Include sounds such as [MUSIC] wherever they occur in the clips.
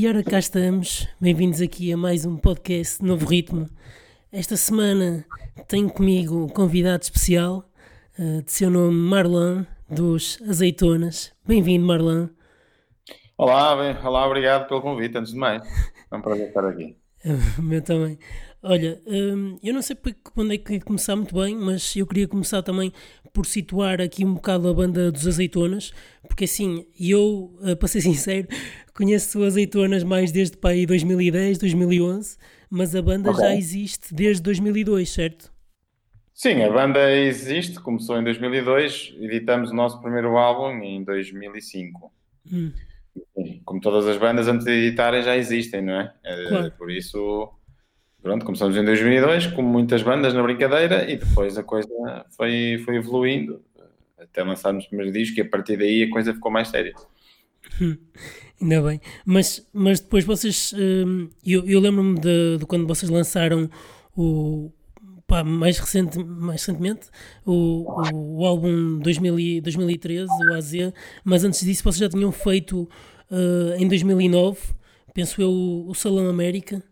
E ora cá estamos, bem-vindos aqui a mais um podcast Novo Ritmo. Esta semana tenho comigo um convidado especial, uh, de seu nome Marlon, dos Azeitonas. Bem-vindo, Marlon. Olá, bem, olá, obrigado pelo convite, antes de mais. É um prazer estar aqui. [LAUGHS] meu também. Olha, hum, eu não sei quando é que começar muito bem, mas eu queria começar também por situar aqui um bocado a banda dos Azeitonas, porque assim, eu, eh, para ser [LAUGHS] sincero, conheço Azeitonas mais desde para aí 2010, 2011, mas a banda okay. já existe desde 2002, certo? Sim, a banda existe, começou em 2002, editamos o nosso primeiro álbum em 2005. Hum. Como todas as bandas antes de editarem já existem, não é? é claro. Por isso pronto, começamos em 2002, como muitas bandas na brincadeira, e depois a coisa foi, foi evoluindo até lançarmos o primeiro disco, e a partir daí a coisa ficou mais séria. Hum, ainda bem, mas, mas depois vocês, hum, eu, eu lembro-me de, de, quando vocês lançaram o, pá, mais, recente, mais recentemente o, o, o álbum 2000, 2013, o AZ, mas antes disso vocês já tinham feito uh, em 2009, penso eu, o Salão América.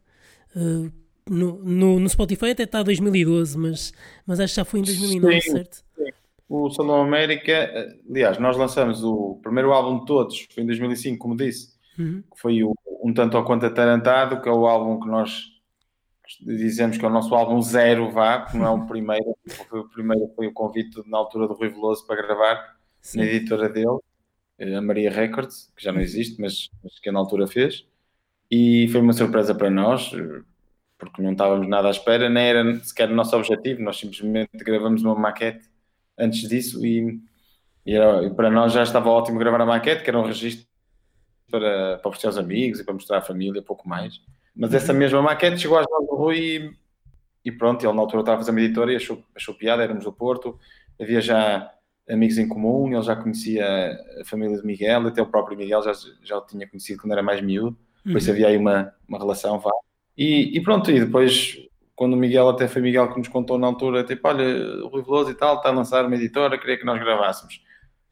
Uh, no, no, no, Spotify até está 2012, mas, mas acho que já foi em 2009, sim, certo? Sim. O Salão América, aliás, nós lançamos o primeiro álbum de todos, foi em 2005, como disse, uhum. que foi o Um Tanto ao Quanto Atarantado, que é o álbum que nós dizemos que é o nosso álbum zero, vá, que não é o [LAUGHS] primeiro, foi o primeiro foi o convite na altura do Rui Veloso para gravar sim. na editora dele, a Maria Records, que já não existe, mas, mas que na altura fez, e foi uma surpresa para nós, porque não estávamos nada à espera, nem era sequer o nosso objetivo, nós simplesmente gravamos uma maquete antes disso e, e, era, e para nós já estava ótimo gravar a maquete, que era um registro para, para oferecer aos amigos e para mostrar à família, pouco mais. Mas essa uhum. mesma maquete chegou às mãos do Rui e, e, pronto, ele na altura estava a fazer uma editora e achou, achou piada, éramos do Porto, havia já amigos em comum, ele já conhecia a família de Miguel, até o próprio Miguel já, já o tinha conhecido quando era mais miúdo, por isso uhum. havia aí uma, uma relação, vá. E, e, pronto, e depois, quando o Miguel, até foi Miguel que nos contou na altura, tipo, olha, o Rui Veloso e tal, está a lançar uma editora, queria que nós gravássemos.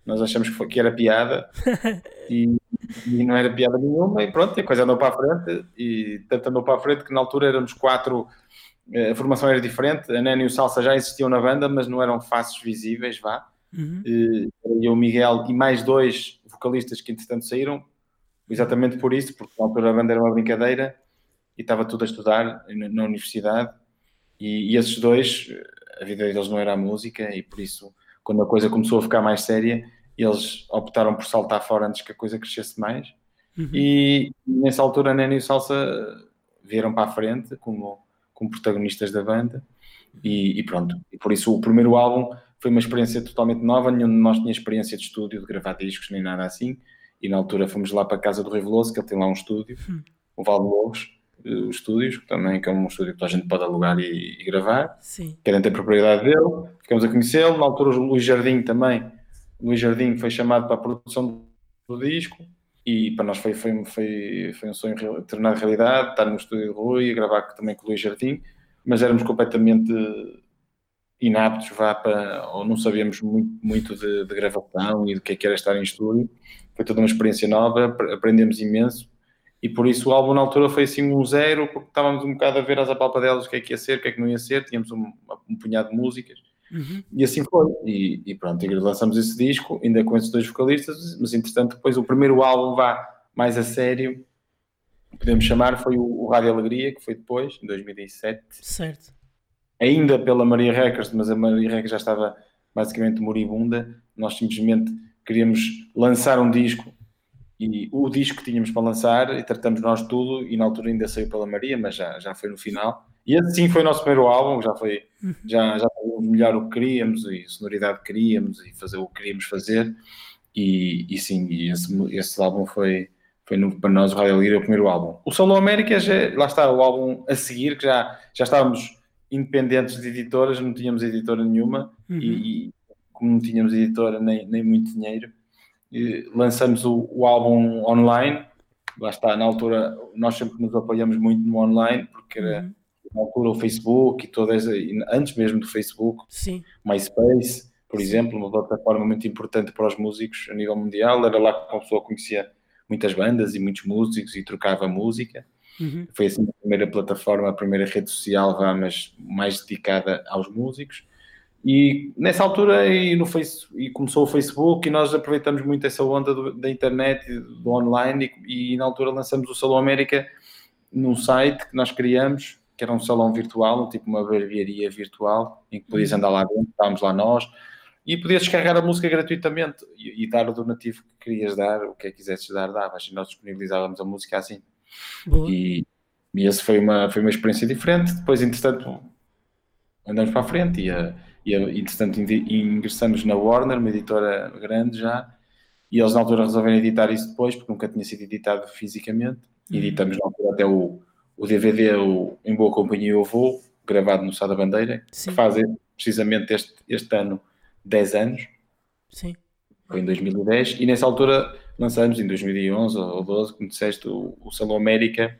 Nós achamos que, foi, que era piada [LAUGHS] e, e, não era piada nenhuma, e pronto, e a coisa andou para a frente, e tanto andou para a frente que na altura éramos quatro, eh, a formação era diferente, a Nani e o Salsa já existiam na banda, mas não eram faces visíveis, vá. Uhum. E, e o Miguel e mais dois vocalistas que entretanto saíram, exatamente por isso, porque na altura a banda era uma brincadeira e estava tudo a estudar na universidade. E, e, esses dois, a vida deles não era a música e por isso, quando a coisa começou a ficar mais séria, eles optaram por saltar fora antes que a coisa crescesse mais. Uhum. e nessa altura a Nene e o Salsa vieram para a frente como, como protagonistas da banda. E, e, pronto, e por isso o primeiro álbum foi uma experiência totalmente nova, nenhum de nós tinha experiência de estúdio, de gravar discos, nem nada assim, e na altura fomos lá para a casa do Rui Veloso, que ele tem lá um estúdio, uhum. o Val de Lobos, uh, estúdios, também que é um estúdio que a gente pode alugar e, e gravar. Sim. Querem ter propriedade dele, ficamos a conhecê-lo. Na altura, o Luís Jardim também. O Luís Jardim foi chamado para a produção do disco e para nós foi, foi, foi, foi um sonho tornar realidade, estar no estúdio de Rui e gravar também com o Luís Jardim, mas éramos completamente inaptos, vá para, ou não sabíamos muito, muito de, de gravação e do que é que era estar em estúdio. Foi toda uma experiência nova, aprendemos imenso e por isso o álbum na altura foi assim um zero, porque estávamos um bocado a ver as apalpadelas o que é que ia ser, o que é que não ia ser, tínhamos um, um punhado de músicas, uhum. e assim foi. E, e, pronto, e lançamos esse disco, ainda com esses dois vocalistas, mas entretanto depois o primeiro álbum vá mais a sério, podemos chamar, foi o, o Rádio Alegria, que foi depois, em 2007. Certo. Ainda pela Maria Records, mas a Maria Records já estava basicamente moribunda, nós simplesmente queríamos lançar um disco e o disco que tínhamos para lançar e tratamos nós tudo e na altura ainda saiu pela Maria, mas já, já foi no final. E assim foi o nosso primeiro álbum, já foi uhum. já, já foi melhor o que queríamos e sonoridade que queríamos e fazer o que queríamos fazer. E, e sim, e esse, esse álbum foi, foi no, para nós o Radio Lira o primeiro álbum. O Solo América, já, lá está o álbum a seguir, que já, já estávamos independentes de editoras, não tínhamos editora nenhuma uhum. e, e, como não tínhamos editora nem, nem muito dinheiro, lançamos o, o, álbum online. Lá está, na altura, nós sempre nos apoiamos muito no online, porque era uhum. na altura o Facebook e todas, antes mesmo do Facebook, Sim. MySpace, por Sim. exemplo, uma plataforma muito importante para os músicos a nível mundial. Era lá que a pessoa conhecia muitas bandas e muitos músicos e trocava música. Uhum. Foi assim a primeira plataforma, a primeira rede social, mas mais dedicada aos músicos. E nessa altura e no face, e começou o Facebook e nós aproveitamos muito essa onda do, da internet, do online e, e, na altura lançamos o Salão América num site que nós criamos, que era um salão virtual, tipo uma barbearia virtual, em que podias uhum. andar lá dentro, estávamos lá nós, e podias descarregar a música gratuitamente e, e, dar o donativo que querias dar, o que é que quisesses dar, davas, e nós disponibilizávamos a música assim. E, e essa foi uma, foi uma experiência diferente. Depois, entretanto, andamos para a frente e, a, e, entretanto, ingressamos na Warner, uma editora grande já, e eles na altura resolveram editar isso depois, porque nunca tinha sido editado fisicamente. Uhum. Editamos na altura até o, o DVD, o Em Boa Companhia Eu Vou, gravado no Sá da Bandeira, Sim. que faz precisamente este, este ano 10 anos. Sim. Foi em 2010, e nessa altura lançamos em 2011 ou 12, como disseste, o, o Salão América,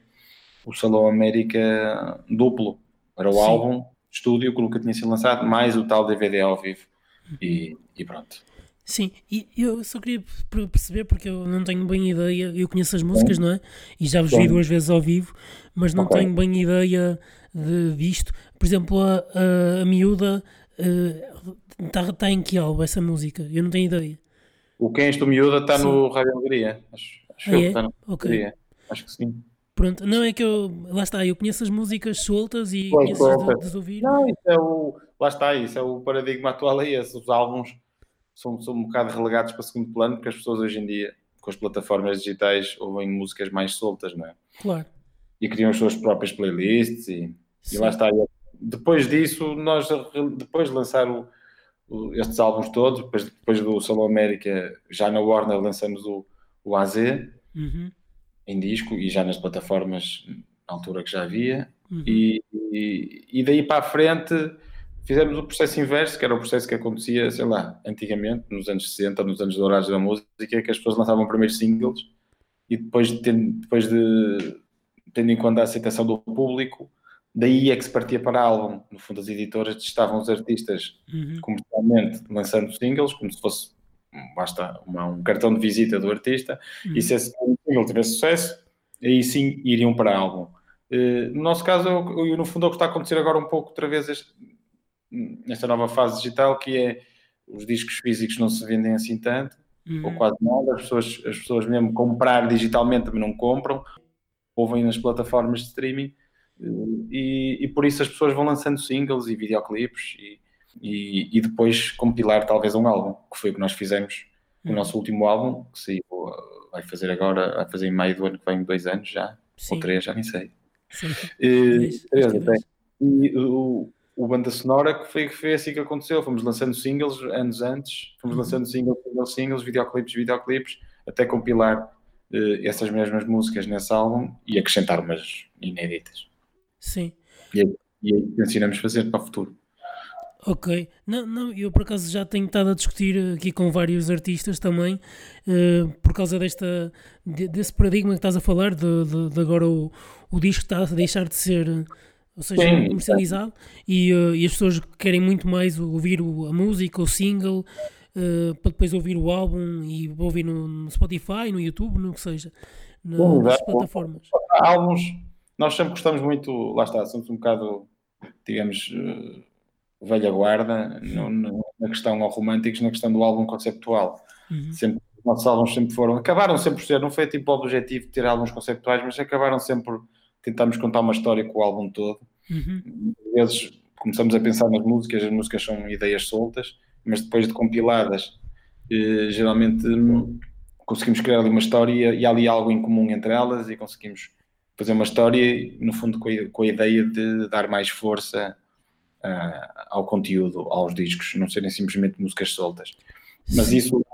o Salão América duplo. Era o Sim. álbum estúdio que nunca tinha sido lançado, mais o tal DVD ao vivo. E, e pronto. Sim, e eu só queria perceber, porque eu não tenho bem ideia, eu conheço as músicas, não é? E já vos vi duas vezes ao vivo, mas não okay. tenho bem ideia de, disto. Por exemplo, a, a, a miúda está uh, tá em que álbum essa música? Eu não tenho ideia. O Quem Estou Miúda está no Rádio Alegria. Acho, acho ah, é? está no okay. Acho que sim. Pronto, não é que eu. Lá está, eu conheço as músicas soltas e pois, conheço de, de, ouvir. Não, isso é o. Lá está, isso é o paradigma atual aí. Os álbuns são, são um bocado relegados para segundo plano, porque as pessoas hoje em dia, com as plataformas digitais, ouvem músicas mais soltas, não é? Claro. E criam as suas próprias playlists e, e lá está. Depois disso, nós, depois de lançar o, o, estes álbuns todos, depois, depois do Salão América, já na Warner lançamos o, o AZ. Uhum em disco e já nas plataformas na altura que já havia. Uhum. E, e, e, daí para a frente fizemos o processo inverso, que era o processo que acontecia, sei lá, antigamente, nos anos 60, nos anos dourados da música, que as pessoas lançavam primeiros singles e depois de, depois de tendo em conta a aceitação do público, daí é que se partia para álbum. No fundo, as editoras testavam os artistas uhum. comercialmente lançando singles, como se fosse basta uma, um cartão de visita do artista, uhum. e se esse single tiver sucesso, aí sim iriam para álbum. Uh, no nosso caso, eu, eu, no fundo, é o que está a acontecer agora um pouco, outra vez, este, nesta nova fase digital, que é os discos físicos não se vendem assim tanto, uhum. ou quase nada, as pessoas, as pessoas mesmo comprar digitalmente também não compram, ouvem nas plataformas de streaming, uh, e, e, por isso as pessoas vão lançando singles e videoclipes, e, e, e, depois compilar talvez um álbum, que foi o que nós fizemos no uhum. nosso último álbum, que saiu, vai fazer agora, vai fazer em maio do ano que vem, dois anos já, Sim. ou três, já nem sei. Sim. E, três, até. e o, o Banda Sonora, que foi, que foi assim que aconteceu, fomos lançando singles anos antes, fomos uhum. lançando singles, singles, singles, videoclipes, videoclipes, até compilar uh, essas mesmas músicas nesse álbum e acrescentar umas inéditas. Sim. E, e aí ensinamos a fazer para o futuro. Ok, não, não, eu por acaso já tenho estado a discutir aqui com vários artistas também, uh, por causa desta, de, desse paradigma que estás a falar, de, de, de, agora o, o disco está a deixar de ser, ou seja, Sim. comercializado, e, uh, e, as pessoas querem muito mais ouvir o, a música, o single, uh, para depois ouvir o álbum e ouvir no, no Spotify, no YouTube, no que seja, na, Sim, nas plataformas. Álbuns, nós sempre gostamos muito, lá está, somos um bocado, digamos velha guarda no, no, na questão ao românticos, na questão do álbum conceptual. Uhum. Sempre, os nossos álbuns sempre foram, acabaram sempre por ser, não foi tipo o objetivo de ter álbuns conceptuais, mas acabaram sempre por tentarmos contar uma história com o álbum todo. Uhum. Às vezes começamos a pensar nas músicas, as músicas são ideias soltas, mas depois de compiladas, eh, geralmente hum, conseguimos criar ali uma história e há ali algo em comum entre elas e conseguimos fazer uma história, no fundo, com a, com a ideia de dar mais força uh, ao conteúdo, aos discos, não serem simplesmente músicas soltas. Mas isso,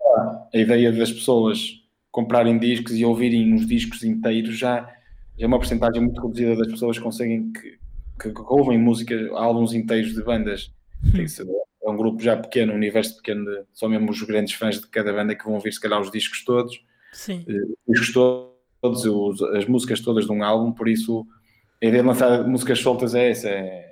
a ideia das pessoas comprarem discos e ouvirem os discos inteiros já, é uma porcentagem muito reduzida das pessoas que conseguem que, que, que ouvem música, álbuns inteiros de bandas. é um grupo já pequeno, um universo pequeno, de, só mesmo os grandes fãs de cada banda que vão ouvir se calhar os discos todos. Sim. Uh, os discos todos, os, as músicas todas de um álbum, por isso a ideia de lançar músicas soltas é essa, é,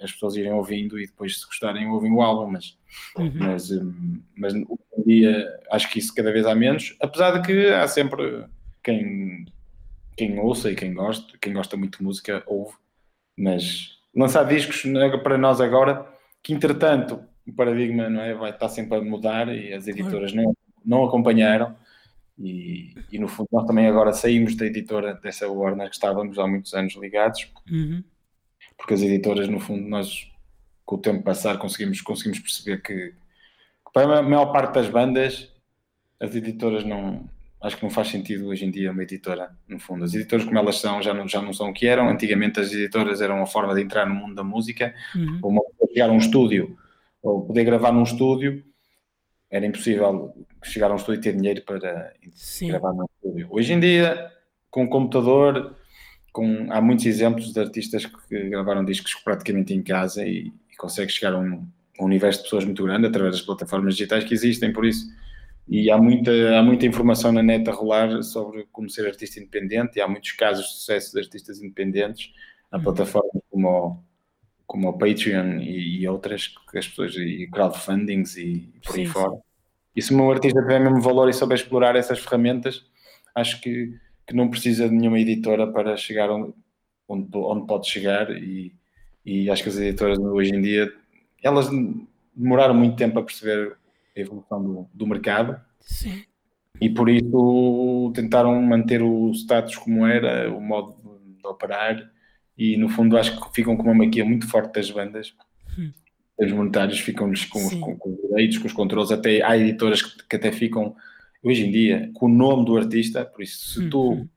as pessoas irem ouvindo e depois, se gostarem, ouvem o álbum, mas, uhum. mas, hum, mas hoje em dia acho que isso cada vez há menos, apesar de que há sempre quem, quem ouça e quem gosta, quem gosta muito de música, ouve. Mas lançar discos para nós agora, que entretanto o paradigma não é, vai estar sempre a mudar e as editoras não, não acompanharam. E, e, no fundo nós também agora saímos da editora dessa Warner que estávamos há muitos anos ligados uhum. Porque as editoras no fundo nós com o tempo passar conseguimos, conseguimos perceber que, que para a maior parte das bandas as editoras não acho que não faz sentido hoje em dia uma editora no fundo, as editoras como elas são já não, já não são o que eram, antigamente as editoras eram uma forma de entrar no mundo da música uhum. ou uma, chegar a um estúdio ou poder gravar num estúdio era impossível chegar a um estúdio e ter dinheiro para Sim. gravar num estúdio. Hoje em dia, com o computador, com, há muitos exemplos de artistas que gravaram discos praticamente em casa e, e conseguem chegar a um, um, universo de pessoas muito grande através das plataformas digitais que existem, por isso. E há muita, há muita informação na net a rolar sobre como ser artista independente e há muitos casos de sucesso de artistas independentes. Há uhum. plataformas como o, como o Patreon e, e, outras que as pessoas, e crowdfundings e, e por sim, aí fora. E se um artista tiver mesmo valor e souber explorar essas ferramentas, acho que, que não precisa de nenhuma editora para chegar onde, onde, onde pode chegar e, e acho que as editoras hoje em dia, elas demoraram muito tempo a perceber a evolução do, do mercado. Sim. E por isso tentaram manter o status como era, o modo de operar, e no fundo acho que ficam com uma maquia muito forte das bandas. Hum. Os monetários ficam-lhes com, com, com, os direitos, com os controles, até há editoras que, que, até ficam hoje em dia com o nome do artista, por isso se tu hum, hum.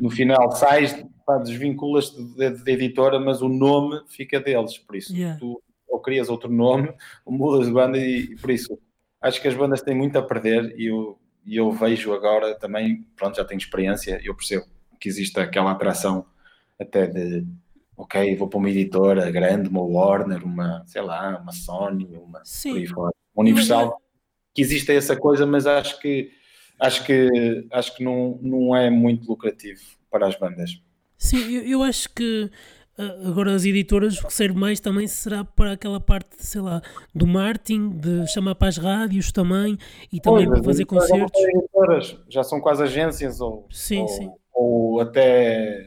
no final sais, desvinculas-te de, de, editora, mas o nome fica deles, por isso yeah. tu ou crias outro nome, [LAUGHS] ou mudas de banda e, e por isso acho que as bandas têm muito a perder e eu, e eu vejo agora também, pronto, já tenho experiência, eu percebo que existe aquela atração até de ok, vou para uma editora grande, uma Warner, uma, sei lá, uma Sony, uma, Sim. Fora, Universal, que existe essa coisa, mas acho que acho que acho que não, não é muito lucrativo para as bandas. Sim, eu, eu acho que ah, agora as editoras o que serve mais também será para aquela parte, sei lá, do marketing, de chamar para as rádios também e também pois, para fazer concertos. Editoras, já são quase agências ou, sim, ou, sim. ou até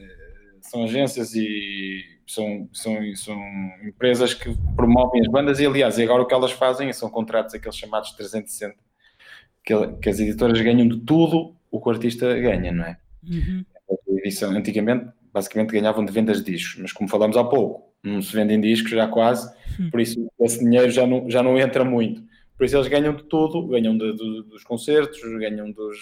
são agências e são, são, são empresas que promovem as bandas e, aliás, agora o que elas fazem são contratos aqueles chamados 360, que, que as editoras ganham de tudo o que o artista ganha, não é? Uhum. Edição, antigamente, basicamente, ganhavam de vendas de discos, mas como falamos há pouco, não se vendem discos já quase, uhum. por isso esse dinheiro já não, já não entra muito. Por isso eles ganham de tudo, ganham de, de, dos concertos, ganham dos,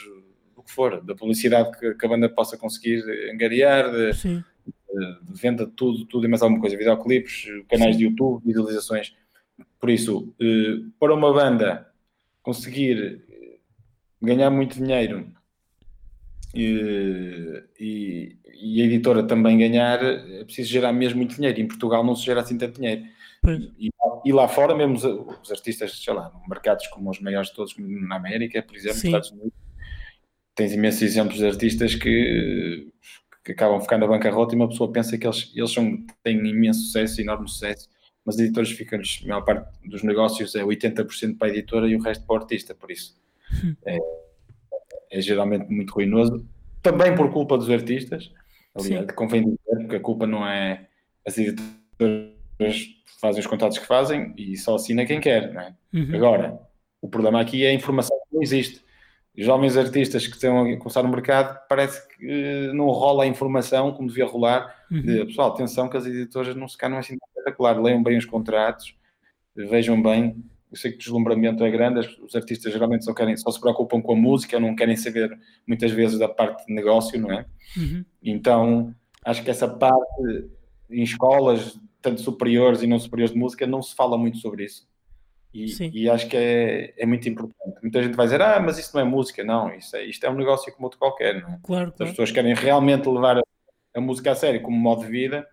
do que for, da publicidade que, que a banda possa conseguir angariar, de, de venda de tudo, tudo e mais alguma coisa, videoclipes, canais Sim. de YouTube, visualizações. Por isso, eh, para uma banda conseguir ganhar muito dinheiro e, e, e, a editora também ganhar, é preciso gerar mesmo muito dinheiro. Em Portugal não se gera assim tanto dinheiro. E, e, lá fora, mesmo os, os, artistas, sei lá, mercados como os maiores de todos, na América, por exemplo, Estados Unidos, tens imensos exemplos de artistas que que acabam ficando na bancarrota e uma pessoa pensa que eles, eles são, têm imenso sucesso, enorme sucesso, mas as editoras ficam-lhes, a maior parte dos negócios é 80% para a editora e o resto para o artista, por isso. É, é geralmente muito ruinoso, também por culpa dos artistas, aliás, Sim. convém dizer, porque a culpa não é as editoras fazem os contatos que fazem e só assina quem quer, não é? Uhum. Agora, o problema aqui é a informação que não existe jovens artistas que estão a começar no mercado, parece que eh, não rola a informação como devia rolar. Uhum. De, pessoal, atenção que as editoras não se não é assim espetacular, leiam bem os contratos, vejam bem. Eu sei que o deslumbramento é grande, os artistas geralmente só, querem, só se preocupam com a música, não querem saber muitas vezes da parte de negócio, não é? Uhum. Então, acho que essa parte em escolas, tanto superiores e não superiores de música, não se fala muito sobre isso. E, e, acho que é, é muito importante. Muita gente vai dizer, ah, mas isso não é música. Não, isso é, isto é um negócio como outro qualquer. Não é? claro, Se as pessoas querem realmente levar a, a, música a sério como modo de vida,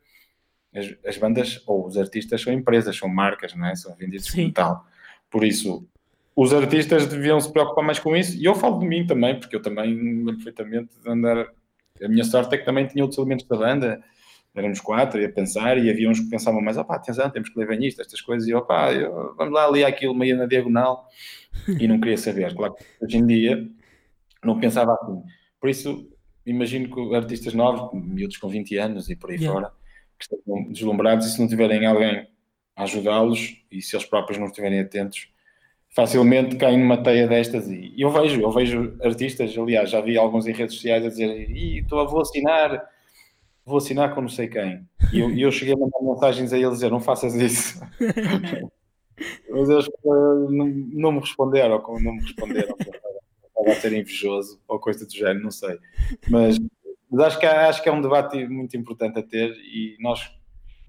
as, as, bandas ou os artistas são empresas, são marcas, não é? são vendidos Sim. como tal. Por isso, os artistas deviam se preocupar mais com isso. E eu falo de mim também, porque eu também lembro perfeitamente de andar. A minha sorte é que também tinha outros elementos da banda éramos quatro, ia pensar, e havia uns que pensavam mais, opá, atenção, temos que ler bem isto, estas coisas, e opá, eu, vamos lá, ali aquilo meio na diagonal, e não queria saber. Claro que hoje em dia não pensava assim. Por isso, imagino que artistas novos, miúdos com 20 anos e por aí yeah. fora, que estão deslumbrados e se não tiverem alguém a ajudá-los e se eles próprios não estiverem atentos, facilmente caem numa teia destas e eu vejo, eu vejo artistas, aliás, já vi alguns em redes sociais a dizer estou a vou assinar, vou assinar com não sei quem. E eu, eu cheguei a mandar mensagens a eles dizer não faças isso. [LAUGHS] Mas eles não, não me responderam, como não me responderam, estava a ser invejoso ou coisa do género, não sei. Mas, mas acho, que, acho que é um debate muito importante a ter e nós,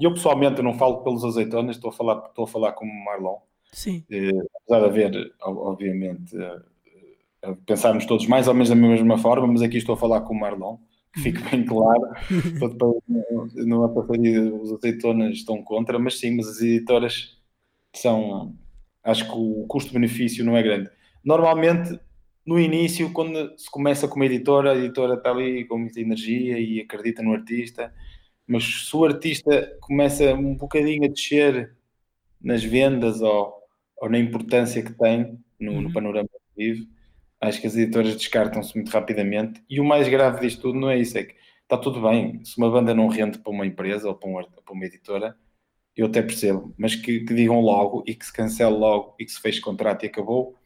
eu pessoalmente não falo pelos azeitonas, estou a falar, estou a falar como Marlon. Sim. Eh, apesar de haver, obviamente, eh, pensarmos todos mais ou menos da mesma forma, mas aqui estou a falar com o Marlon, que fique bem claro, [LAUGHS] para depois não aparecer os azeitonas estão contra, mas sim, mas as editoras são, acho que o custo-benefício não é grande. Normalmente, no início, quando se começa como editora, a editora está ali com muita energia e acredita no artista, mas se o artista começa um bocadinho a descer nas vendas ou, ou na importância que tem no, uhum. no panorama que vive, acho que as editoras descartam-se muito rapidamente. E o mais grave disto tudo não é isso, é que está tudo bem. Se uma banda não rende para uma empresa ou para, um, para uma editora, eu até percebo, mas que, que, digam logo e que se cancele logo e que se feche contrato e acabou.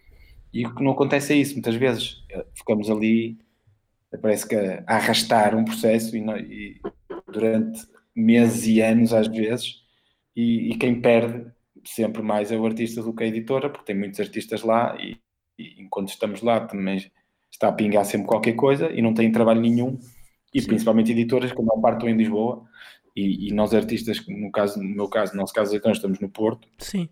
E o que não acontece é isso, muitas vezes eh, ficamos ali, parece que a, arrastar um processo e, não, e, durante meses e anos às vezes, e, e, quem perde sempre mais é o artista do que a editora, porque tem muitos artistas lá e, e enquanto estamos lá também está a pingar sempre qualquer coisa e não tem trabalho nenhum, e Sim. principalmente editoras, que a parte em Lisboa, e, e, nós artistas, no, caso, no meu caso, no nosso caso, então, estamos no Porto Sim.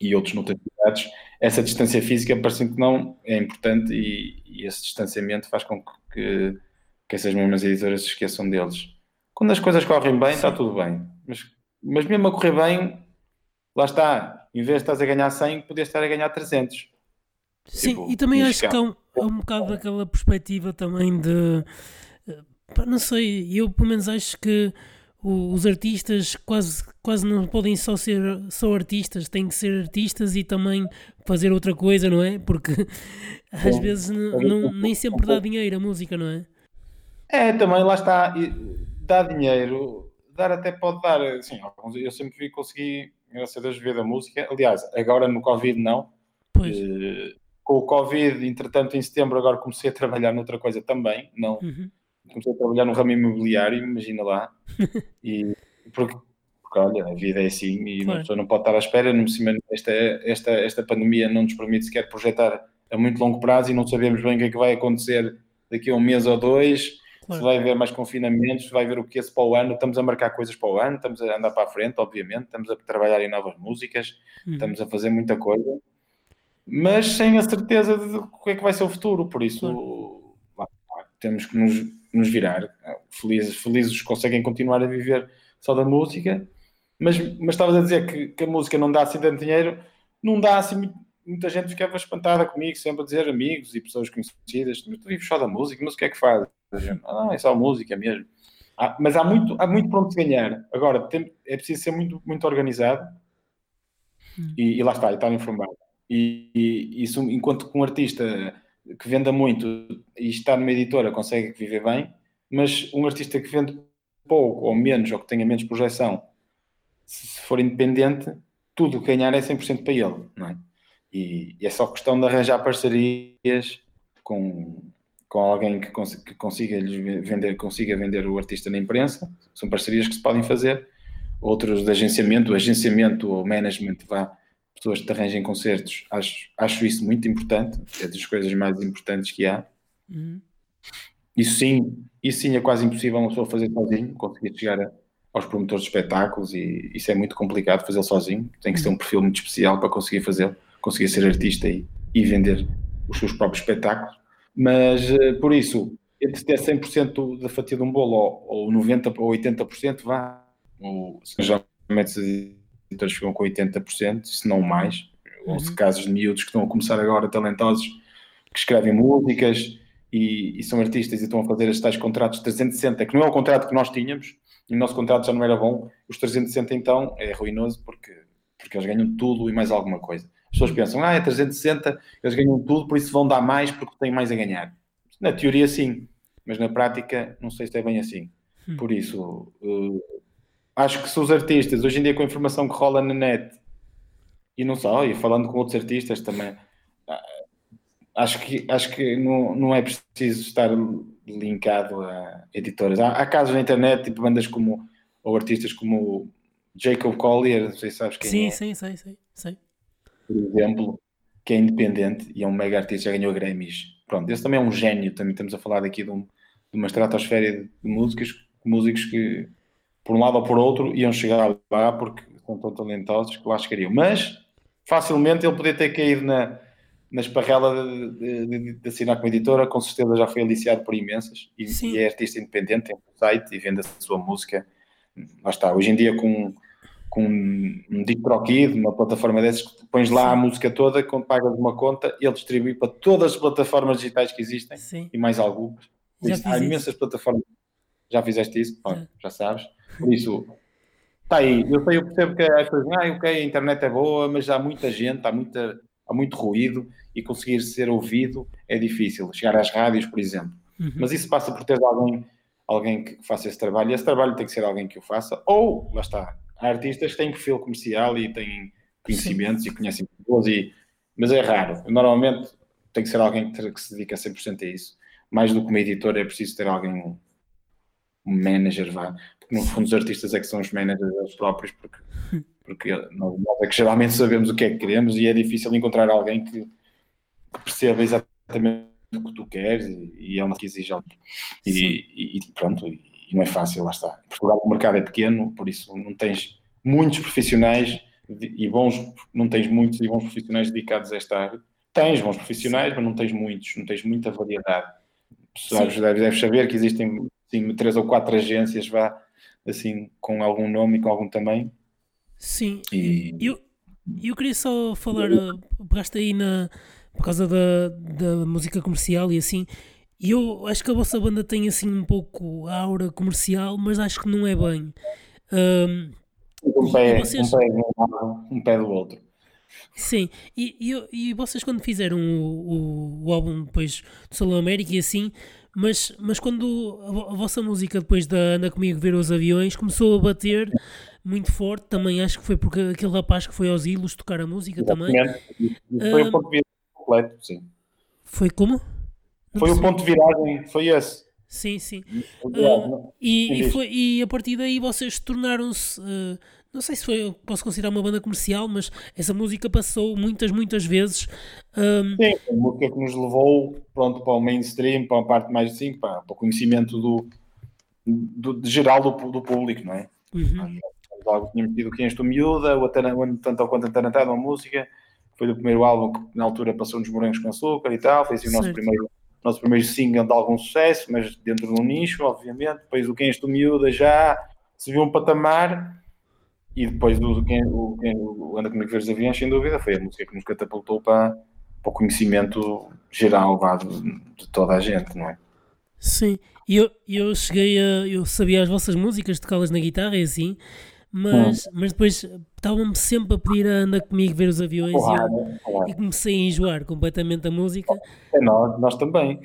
e outros noutras cidades, essa distância física parece que não é importante e, e esse distanciamento faz com que, que, essas mesmas editoras se esqueçam deles. Quando as coisas correm bem, Sim. está tudo bem, mas, mas mesmo a correr bem, lá está, em vez de estás a ganhar 100, podias estar a ganhar 300. Sim, tipo, e também acho que é um, é um bocado daquela perspectiva também de. Eh, não sei, eu pelo menos acho que os artistas quase, quase não podem só ser só artistas, têm que ser artistas e também fazer outra coisa, não é? Porque [LAUGHS] às vezes não, nem sempre dá dinheiro a música, não é? É, também lá está, dá dinheiro, dar até pode dar, assim, eu sempre vi conseguir, graças a Deus, viver da música. Aliás, agora no Covid não. Pois. Uh, com o Covid, entretanto, em setembro, agora comecei a trabalhar noutra coisa também, não. Uhum comecei a trabalhar no ramo imobiliário, imagina lá. [LAUGHS] E porque, porque olha, a vida é assim e claro. uma pessoa não pode estar à espera. No esta, esta, esta pandemia não nos permite sequer projetar a muito longo prazo e não sabemos bem o que é que vai acontecer daqui a um mês ou dois. Claro. Se vai haver mais confinamentos, se vai haver o que é para o ano. Estamos a marcar coisas para o ano, estamos a andar para a frente, obviamente. Estamos a trabalhar em novas músicas, uhum. estamos a fazer muita coisa, mas sem a certeza de o que é que vai ser o futuro. Por isso, claro. temos que nos nos virar. Felizes, felizes conseguem continuar a viver só da música, mas, mas estavas a dizer que, que, a música não dá assim tanto dinheiro, não dá assim, muita gente ficava espantada comigo, sempre a dizer amigos e pessoas conhecidas, mas tu vives só da música, mas o que é que faz? Ah, é só música mesmo. Ah, mas há muito, há muito pronto de ganhar. Agora, tem, é preciso ser muito, muito organizado hum. e, e, lá está, e estar informado. E, e isso, enquanto que um artista que venda muito e está numa editora consegue viver bem, mas um artista que vende pouco ou menos ou que tenha menos projeção, se for independente, tudo o que ganhar é 100% para ele, não é? E, e, é só questão de arranjar parcerias com, com alguém que, cons que consiga vender, consiga vender o artista na imprensa, são parcerias que se podem fazer, outros de agenciamento, o agenciamento ou management vá pessoas que te arranjem concertos, acho, acho isso muito importante, é das coisas mais importantes que há. Uhum. Isso sim, isso sim é quase impossível uma pessoa fazer sozinho, conseguir chegar a, aos promotores de espetáculos e isso é muito complicado fazê-lo sozinho, tem que ser um perfil muito especial para conseguir fazê-lo, conseguir ser artista e, e vender os seus próprios espetáculos. Mas eh, por isso, entre ter 100% da fatia de um bolo ou, ou 90% ou 80%, vá, ou se já metes editores ficam com 80%, se não mais. Uhum. Ou se casos de miúdos que estão a começar agora, talentosos, que escrevem músicas e, e, são artistas e estão a fazer estes tais contratos de 360, que não é o contrato que nós tínhamos, e o nosso contrato já não era bom. Os 360 então é ruinoso porque, porque eles ganham tudo e mais alguma coisa. As pessoas pensam, ah, é 360, eles ganham tudo, por isso vão dar mais porque têm mais a ganhar. Na teoria, sim, mas na prática não sei se é bem assim. Hum. Por isso, uh, acho que se os artistas, hoje em dia com a informação que rola na net, e não só, e falando com outros artistas também, ah, acho que, acho que não, não é preciso estar linkado a editoras. Há, há casos na internet, tipo bandas como, ou artistas como Jacob Collier, não sei se sabes quem sim, é. Sim, sim, sim, sim. Por exemplo, que é independente e é um mega artista, já ganhou Grammys. Pronto, esse também é um gênio, também estamos a falar aqui de, um, de uma estratosfera de músicas, músicos que, por um lado ou por outro, iam chegar lá porque são tão talentosos que lá chegariam. Mas, facilmente, ele podia ter caído na, na esparrela de, de, de, assinar como editora, com certeza já foi aliciado por imensas e, e, é artista independente, tem um site e vende a sua música. Lá está, hoje em dia com, com um DistroKid, uma plataforma dessas, que pões lá a música toda, quando pagas uma conta, ele distribui para todas as plataformas digitais que existem Sim. e mais algumas. Há imensas isso. plataformas. Já fizeste isso? já. já sabes. Por isso, está aí. Eu, sei, eu percebo que as pessoas ah, ok, a internet é boa, mas há muita gente, há, muita, há muito ruído e conseguir ser ouvido é difícil. Chegar às rádios, por exemplo. Uhum. Mas isso passa por ter alguém, alguém que faça esse trabalho. E esse trabalho tem que ser alguém que o faça. Ou, lá está, artistas que têm perfil comercial e têm conhecimentos Sim. e conhecem pessoas, e, mas é raro. Normalmente tem que ser alguém que, se dedica 100% a isso. Mais do que uma editora é preciso ter alguém, um, manager, vá. Porque no fundo os artistas é que são os managers deles próprios, porque, [LAUGHS] porque nós é que geralmente sabemos o que é que queremos e é difícil encontrar alguém que que perceba exatamente o que tu queres e, e é uma que exige algo. E, e, e, pronto, e, não é fácil, lá está. Em Portugal o mercado é pequeno, por isso não tens muitos profissionais e bons, não tens muitos e bons profissionais dedicados a esta área. Tens bons profissionais, mas não tens muitos, não tens muita variedade. Sabes, deves, deves saber que existem assim, três ou quatro agências vá, assim, com algum nome e com algum tamanho. Sim, e eu, eu queria só falar, eh, pegaste aí na, por causa da, da música comercial e assim. E eu acho que a vossa banda tem assim um pouco a aura comercial, mas acho que não é bem. Um, um, pé, vocês... um, pé, um pé do outro. Sim, e, e, e vocês quando fizeram o, o, o, álbum depois do Salão América e assim, mas, mas quando a, a, vossa música depois da Anda Comigo Ver os Aviões começou a bater muito forte, também acho que foi porque aquele rapaz que foi aos Ilos tocar a música Exatamente. também. Foi um, o completo, sim. Foi como? Foi o ponto de viragem, foi esse. Sim, sim. Uh, e, e, foi, e, a partir daí vocês tornaram-se. Uh, não sei se foi, posso considerar uma banda comercial, mas essa música passou muitas, muitas vezes. Um... Sim, a música que nos levou pronto, para o mainstream, para a parte mais assim, para, para o conhecimento do, do, geral do, do público, não é? Uhum. Logo tínhamos tido Quem És Tu Miúda, o Tanto ou Quanto Atarantado, uma música foi do primeiro álbum que na altura passou nos Morangos com Açúcar e tal, foi assim o nosso primeiro, nosso primeiro single de algum sucesso, mas dentro de um nicho, obviamente. Depois o Quem Estou Miúda já se viu um patamar e depois do quem, o, quem, o Anda Comigo Ver Aviões, sem dúvida, foi a música que nos catapultou para, para o conhecimento geral de, de toda a gente, não é? Sim, e eu, eu cheguei a. Eu sabia as vossas músicas, tocá-las na guitarra e assim, mas, mas depois estavam-me sempre a pedir a andar comigo ver os aviões e, eu, e comecei a enjoar completamente a música. É nós, nós também.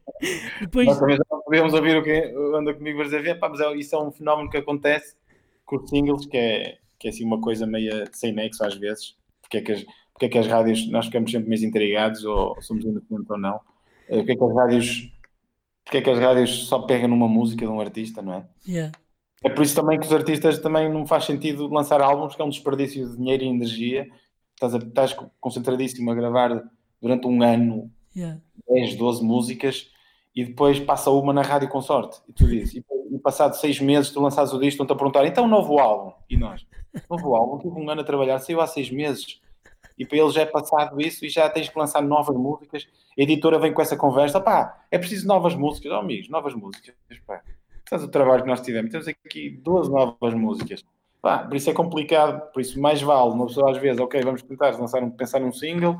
[LAUGHS] depois... Nós também já podemos ouvir o que anda comigo ver os aviões, pá, mas é, isso é um fenómeno que acontece com os singles, que é, que é assim uma coisa meio sem nexo às vezes. Porque é que as, porque é que as rádios, nós ficamos sempre meio intrigados, ou somos independentes ou não. Eh, porque é que as rádios, porque é que as rádios só pegam numa música de um artista, não é? Yeah. É por isso também que os artistas também não faz sentido lançar álbuns, que é um desperdício de dinheiro e energia. Estás, a, estás concentradíssimo a gravar durante um ano yeah. 10, 12 músicas e depois passa uma na rádio com sorte. E tu dizes, e, e passado seis meses tu lanças o disco, estão-te a perguntar, então novo álbum. E nós, novo álbum, tive um ano a trabalhar, saiu há seis meses. E para eles já é passado isso e já tens que lançar novas músicas. A editora vem com essa conversa, pá, é preciso novas músicas. Oh, amigos, novas músicas. Pá Estás o trabalho que nós tivemos. Temos aqui duas novas músicas. Pá, por isso é complicado, por isso mais vale uma pessoa às vezes, ok, vamos tentar lançar um, pensar num single,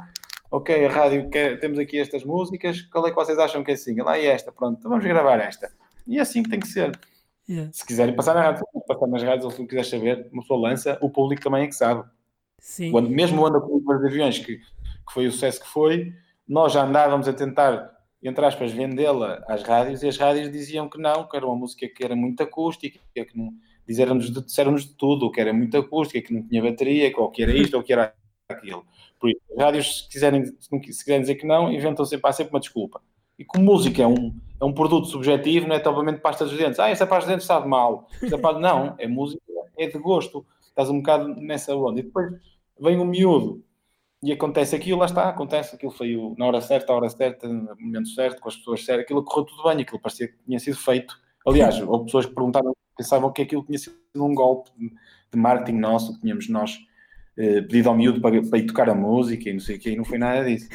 ok, a rádio quer, temos aqui estas músicas, qual é que vocês acham que é single? Ah, e esta, pronto, então vamos gravar esta. E é assim que tem que ser. Yeah. Se quiserem passar na rádio, passar nas rádios, ou se não quiser saber, uma pessoa lança, o público também é que sabe. Sim. Quando, mesmo o Anda com os aviões, que, que foi o sucesso que foi, nós já andávamos a tentar entre aspas, vendê-la às rádios e as rádios diziam que não, que era uma música que era muito acústica, que não, disseram-nos de, disseram de tudo, que era muito acústica, que não tinha bateria, que, ou que era isto ou que era aquilo. Por isso, as rádios, se quiserem, se quiserem dizer que não, inventam sempre, há sempre uma desculpa. E como música é um, é um produto subjetivo, não é totalmente pasta dos dentes. Ah, essa pasta dos dentes sabe mal. Pasta... Não, é música, é de gosto. Estás um bocado nessa onda. E depois vem o miúdo e acontece aquilo, lá está, acontece. Aquilo foi o, na hora certa, a hora certa, no momento certo, com as pessoas certas. Aquilo correu tudo bem, aquilo parecia que tinha sido feito. Aliás, houve pessoas que perguntaram, pensavam que aquilo tinha sido um golpe de marketing nosso, que tínhamos nós eh, pedido ao miúdo para, para ir tocar a música e não sei o quê, e não foi nada disso.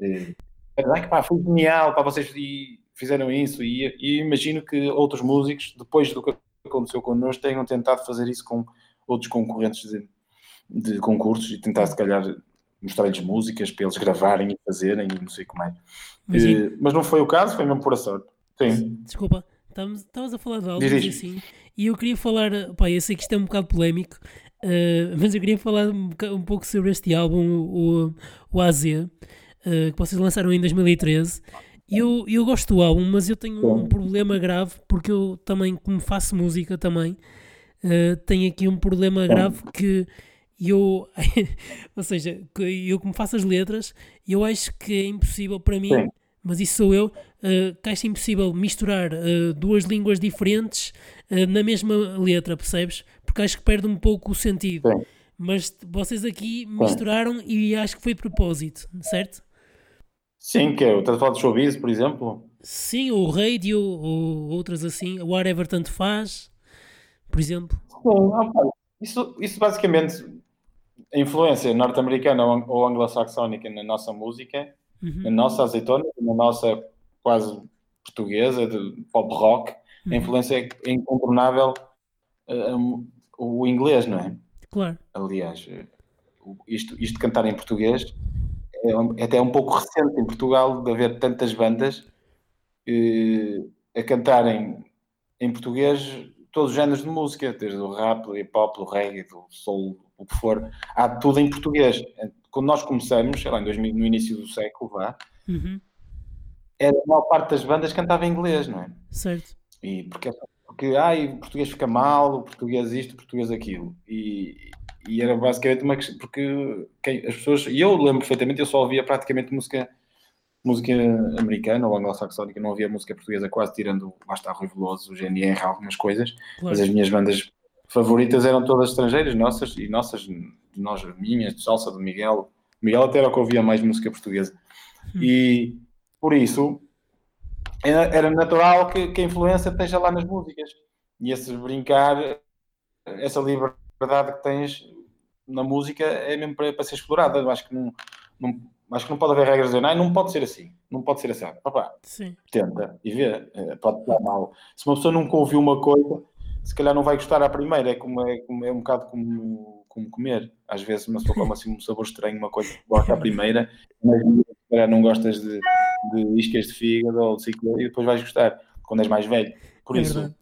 Eh, é que pá, foi genial, para vocês e fizeram isso, e, e, imagino que outros músicos, depois do que aconteceu connosco, tenham tentado fazer isso com outros concorrentes de, de concursos e tentar, se calhar, mostrar-lhes músicas para eles gravarem e fazerem e não sei como é. Uh, mas não foi o caso, foi mesmo por a sorte. Sim. Desculpa, estavas a falar de algo assim, e eu queria falar, pá, eu sei que isto é um bocado polémico, uh, mas eu queria falar um, um, pouco sobre este álbum, o, o AZ, uh, que vocês lançaram em 2013. Eu, eu gosto do álbum, mas eu tenho um problema grave, porque eu também, como faço música também, uh, tenho aqui um problema grave que eu, [LAUGHS] ou seja, eu como faço as letras, eu acho que é impossível para mim, Sim. mas isso sou eu, uh, que acho impossível misturar uh, duas línguas diferentes uh, na mesma letra, percebes? Porque acho que perde um pouco o sentido. Sim. Mas vocês aqui misturaram Sim. e acho que foi de propósito, certo? Sim, que é, a falar de showbiz, por exemplo? Sim, ou radio, ou outras assim, whatever tanto faz, por exemplo. Sim, isso, isso basicamente a influência norte-americana ou anglo-saxónica na nossa música, uhum. na nossa azeitona, na nossa quase portuguesa, de pop rock, uhum. a influência é incontornável um, o inglês, não é? Claro. Aliás, isto, isto de cantar em português é, é até um pouco recente em Portugal de haver tantas bandas eh, a cantarem em português todos os géneros de música, desde o rap, do hip hop, do reggae, do soul, o que for, há tudo em português. Quando nós começamos, sei lá, em 2000, no início do século, vá, uhum. era, a maior parte das bandas cantava em inglês, não é? Certo. E porque, porque ai, o português fica mal, o português isto, o português aquilo. E, e era basicamente uma questão, porque quem, as pessoas, e eu lembro perfeitamente, eu só ouvia praticamente música música americana ou anglo-saxónica, não havia música portuguesa quase tirando, lá está, Rui Veloso, o GNR, algumas coisas, claro. mas as minhas bandas favoritas eram todas estrangeiras, nossas e nossas, de nós, minhas, de salsa, do Miguel. Miguel até era o que ouvia mais música portuguesa. Hum. E por isso era, natural que, que, a influência esteja lá nas músicas. E esse brincar, essa liberdade que tens na música é mesmo para, para ser explorada. Eu acho que não, não, acho que não pode haver regras de não, não pode ser assim, não pode ser assim. Opa, Sim. tenta e vê, eh, pode estar mal. Se uma pessoa nunca ouviu uma coisa, se calhar não vai gostar à primeira, é, como, é, como, é um bocado como, como comer. Às vezes uma pessoa come assim um sabor estranho, uma coisa que gosta à primeira, mas se calhar não gostas de, de iscas de fígado ou de ciclo, e depois vais gostar quando és mais velho. Por é isso,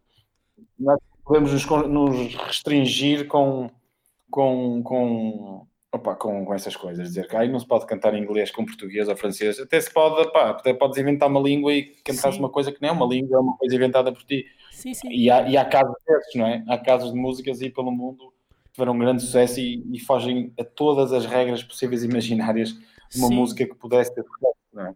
nós podemos nos, nos restringir com, com, com, opa, com, com essas coisas, dizer que aí não se pode cantar em inglês com português ou francês, até se pode, opa, até podes inventar uma língua e cantar uma coisa que não é uma língua, é uma coisa inventada por ti. Sim, sim. E, há, e há casos desses, não é? Há casos de músicas aí pelo mundo que tiveram um grande sucesso e, e fogem a todas as regras possíveis e imaginárias de uma sim. música que pudesse ter sucesso, não é?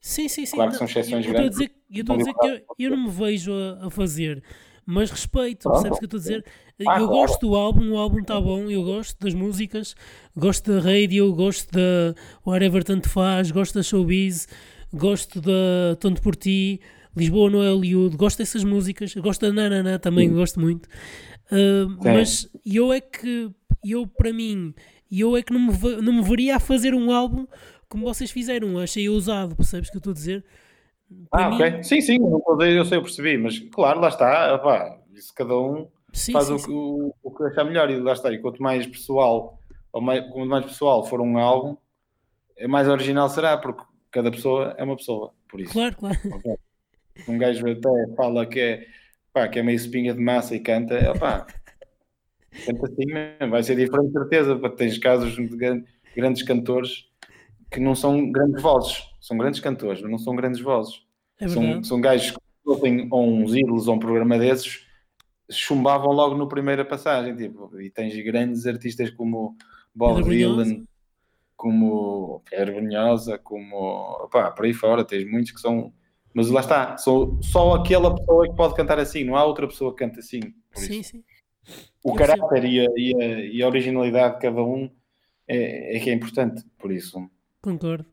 Sim, sim, sim. Claro que são exceções eu, grandes. Eu estou a dizer que eu, eu, não me vejo a, a fazer, mas respeito, Pronto. percebes o que eu estou a dizer? Ah, eu claro. gosto do álbum, o álbum está bom, eu gosto das músicas, gosto da radio, gosto da Whatever Tanto Faz, gosto da Showbiz, gosto da Tanto Por Ti, Lisboa no Hollywood, gosto dessas músicas, gosto da Nanana também, Sim. gosto muito. Uh, mas eu é que, eu para mim, eu é que não me, não me veria a fazer um álbum como vocês fizeram, achei ousado, percebes o que eu estou a dizer? Para ah, mim... ok. Sim, sim, eu sei, eu percebi, mas claro, lá está, opá, isso cada um sim, faz sim, o, sim. O, o, que achar melhor e lá está, e quanto mais pessoal, ou mais, quanto mais pessoal for um álbum, é mais original será, porque cada pessoa é uma pessoa, por isso. Claro, claro. Okay um gajo até fala que é, pá, que é meio espinha de massa e canta, é pá, canta assim mesmo, vai ser diferente, certeza, porque tens casos de grandes cantores que não são grandes vozes, são grandes cantores, não são grandes vozes. É são, são gajos que fossem uns ídolos a um programa desses, chumbavam logo no primeira passagem. Tipo, e tens grandes artistas como Bob Dylan, como Pierre Brunhosa, como pá, por aí fora, tens muitos que são. Mas lá está, sou só aquela pessoa que pode cantar assim, não há outra pessoa que canta assim. Sim, sim. O caráter e a, e, a, e a, originalidade de cada um é, é que é importante, por isso. Concordo.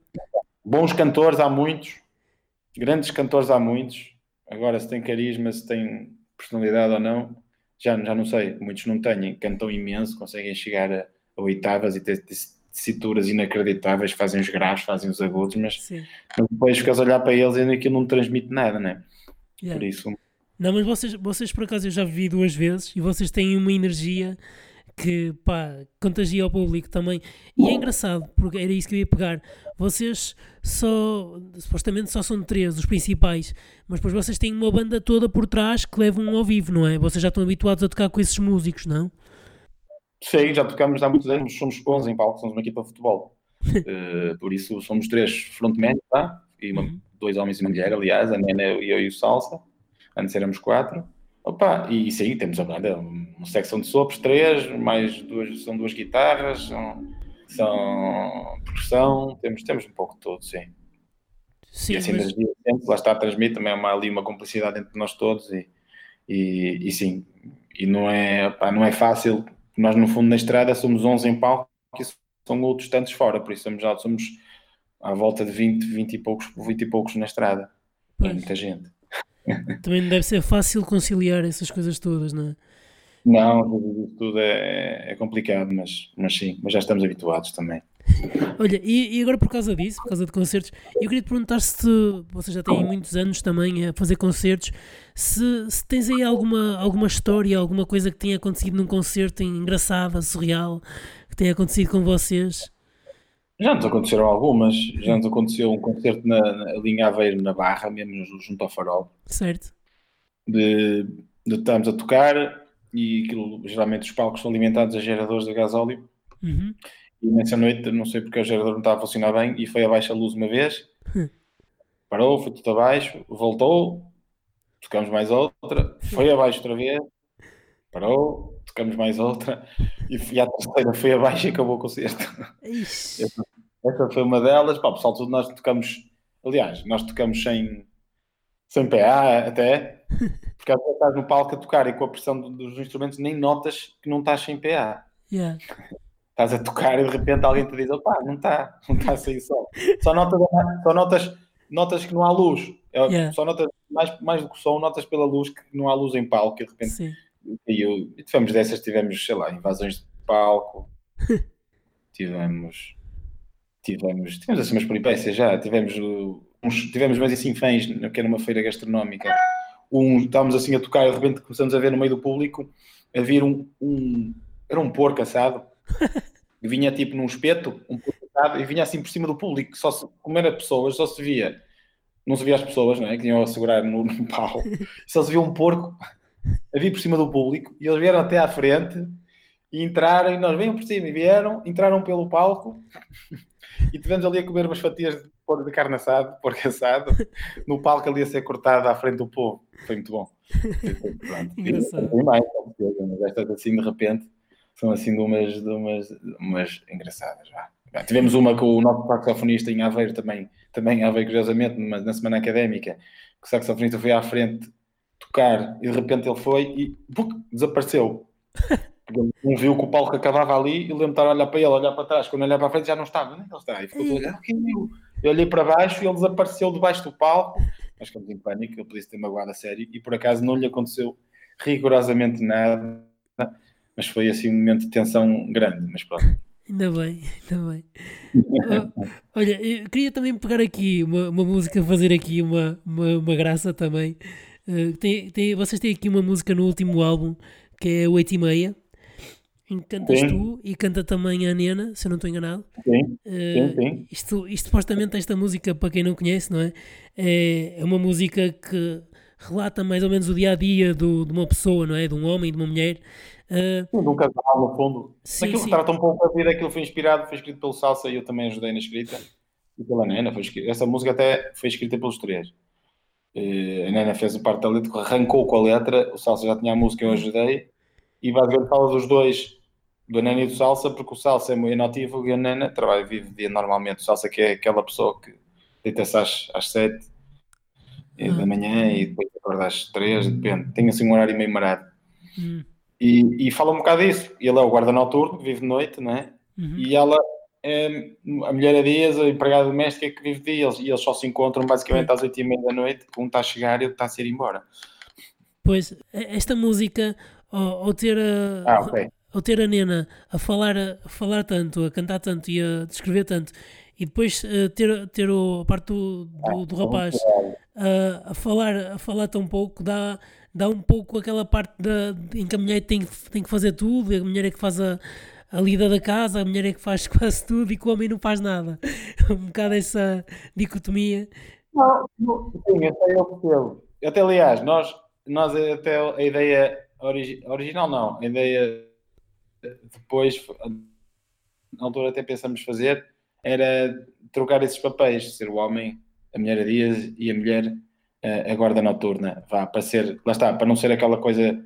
Bons cantores há muitos, grandes cantores há muitos. Agora, se tem carisma, se tem personalidade ou não, já, já não sei. Muitos não têm, cantam imenso, conseguem chegar a, a oitavas e ter tessituras inacreditáveis, fazem os graves, fazem os agudos, mas, mas depois ficas a olhar para eles e aquilo não transmite nada, né? Yeah. Por isso. Não, mas vocês, vocês por acaso eu já vi duas vezes e vocês têm uma energia que pá, contagia ao público também. E é engraçado, porque era isso que eu ia pegar. Vocês só, supostamente só são três, os principais, mas depois vocês têm uma banda toda por trás que levam ao vivo, não é? Vocês já estão habituados a tocar com esses músicos, não? Sim, já tocamos há muitos anos, somos 11 em palco, somos uma equipa de futebol. uh, [LAUGHS] por isso somos três frontmen, tá? E uma, uhum. dois homens e uma mulher, aliás, a Nena, eu e o Salsa. Antes éramos quatro. Opa, e sim, temos a banda, uma secção de sopros, três, mais duas, são duas guitarras, são, são percussão, temos, temos um pouco de tudo, sim. Sim, e assim, mas... das lá está a transmitir também há ali uma complicidade entre nós todos e, e, e sim, e não é, opa, não é fácil, nós no fundo na estrada somos 11 em palco e são outros tantos fora, por isso somos, já somos à volta de 20, 20 e poucos, 20 e poucos na estrada, é muita gente. Também não deve ser fácil conciliar essas coisas todas, não é? Não, tudo é, é complicado, mas, mas sim, mas já estamos habituados também. Olha, e, e, agora por causa disso, por causa de concertos, eu queria te perguntar se vocês já têm muitos anos também a fazer concertos, se, se tens aí alguma, alguma história, alguma coisa que tenha acontecido num concerto engraçada, surreal, que tenha acontecido com vocês. Já nos aconteceram algumas. Já nos aconteceu um concerto na, na linha Aveiro, na Barra, mesmo junto ao Farol. Certo. De, de estarmos a tocar e aquilo, geralmente os palcos são alimentados a geradores de gasóleo. Uhum. E nessa noite, não sei porque o gerador não estava a funcionar bem e foi abaixo a luz uma vez. Hum. Parou, foi tudo abaixo, voltou, tocamos mais outra, foi abaixo outra vez, parou, tocamos mais outra e, a terceira foi abaixo e acabou o concerto. Essa, essa, foi uma delas. Pá, pessoal, tudo nós tocamos, aliás, nós tocamos sem, sem PA até, [LAUGHS] porque às vezes estás no palco a tocar e com a pressão dos instrumentos nem notas que não estás sem PA. Yeah. Estás a tocar e de repente alguém te diz: opá, não está, não está a sair só. Só notas, só notas, notas que não há luz. É, yeah. Só notas, mais, mais do que som, notas pela luz que não há luz em palco e de repente. Sim e, eu, e tivemos dessas, tivemos, sei lá, invasões de palco, [LAUGHS] tivemos, tivemos, tivemos assim umas peripécias já, tivemos, uns, tivemos mais assim fãs, que era uma feira gastronómica, um, estávamos assim a tocar e de repente começamos a ver no meio do público, a vir um, um era um porco assado, que [LAUGHS] vinha tipo num espeto, um porco assado, e vinha assim por cima do público, só se, como era pessoas, só se via, não se via as pessoas, não é, que iam segurar no, no pau, [LAUGHS] só se via um porco a vir por cima do público e eles vieram até à frente e entraram e nós vimos por cima e vieram, entraram pelo palco [LAUGHS] e tivemos ali a comer umas fatias de porco de carne assado, porco [LAUGHS] assado, no palco ali a ser cortado à frente do povo. Foi muito bom. [LAUGHS] Engraçado. E, mais, mas estas assim de repente são assim de umas, de umas, umas engraçadas. Tivemos uma com o nosso saxofonista em Aveiro também, também em Aveiro, curiosamente, numa, na semana académica, que o saxofonista foi à frente tocar e de repente ele foi e desapareceu. [LAUGHS] não viu que o palco acabava ali e lembro de estar a olhar para ele, olhar para trás. Quando olhar para a frente já não estava, nem ele está. E ficou a olhar, eu olhei para baixo e ele desapareceu debaixo do palco. Mas ficamos em pânico, ele podia ter magoado a sério e por acaso não lhe aconteceu rigorosamente nada. Mas foi assim um momento de tensão grande. Mas pronto. Ainda bem, ainda bem. uh, olha, eu queria também pegar aqui uma, uma música, fazer aqui uma, uma, uma graça também. Uh, tem, tem, vocês têm aqui uma música no último álbum que é 8 e meia em que cantas sim. tu e canta também a Nena, se eu não estou enganado. Sim, uh, sim, sim. Isto, isto supostamente esta música, para quem não conhece, não é? É, é uma música que relata mais ou menos o dia a dia do, de uma pessoa, não é? De um homem, de uma mulher. Uh, sim, de um casal, no fundo. Sim, aquilo trata um pouco a vida, aquilo foi inspirado, foi escrito pelo Salsa e eu também ajudei na escrita. e pela Nena. Foi, essa música até foi escrita pelos três. Uh, a Nena fez a parte da letra, arrancou com a letra, o Salsa já tinha a música, eu ajudei, e basicamente fala dos dois, do Nena e do Salsa, porque o Salsa é muito nativo e a Nena trabalha e vive dia normalmente. O Salsa que é aquela pessoa que deita-se às, às sete uhum. da manhã e depois acorda às três, depende. Tem assim um horário meio marado. Uhum. E, e fala um bocado disso. Ele é o guarda noturno, que vive de noite, não é? Uhum. E ela é a mulher a dias, a empregada doméstica que vive dias. E eles só se encontram basicamente às oito e meia da noite. Um está a chegar e outro está a ser embora. Pois, esta música, ao, ao ter a, ah, okay. ao ter a Nena a falar, a falar tanto, a cantar tanto e a descrever tanto, e depois uh, ter, ter o, a parte do, do, ah, do rapaz uh, a, falar, a falar tão pouco, dá, dá um pouco aquela parte da, em que a mulher tem, tem que fazer tudo, a mulher é que faz a, a lida da casa, a mulher é que faz [LAUGHS] quase tudo e que o homem não faz nada. [LAUGHS] um bocado essa dicotomia. Não, sim, até eu percebo. Até aliás, nós, nós até a ideia origi original não, a ideia depois na altura até pensamos fazer era trocar esses papéis, ser o homem, a mulher a dias e a mulher a guarda noturna, vá, para ser, lá está, para não ser aquela coisa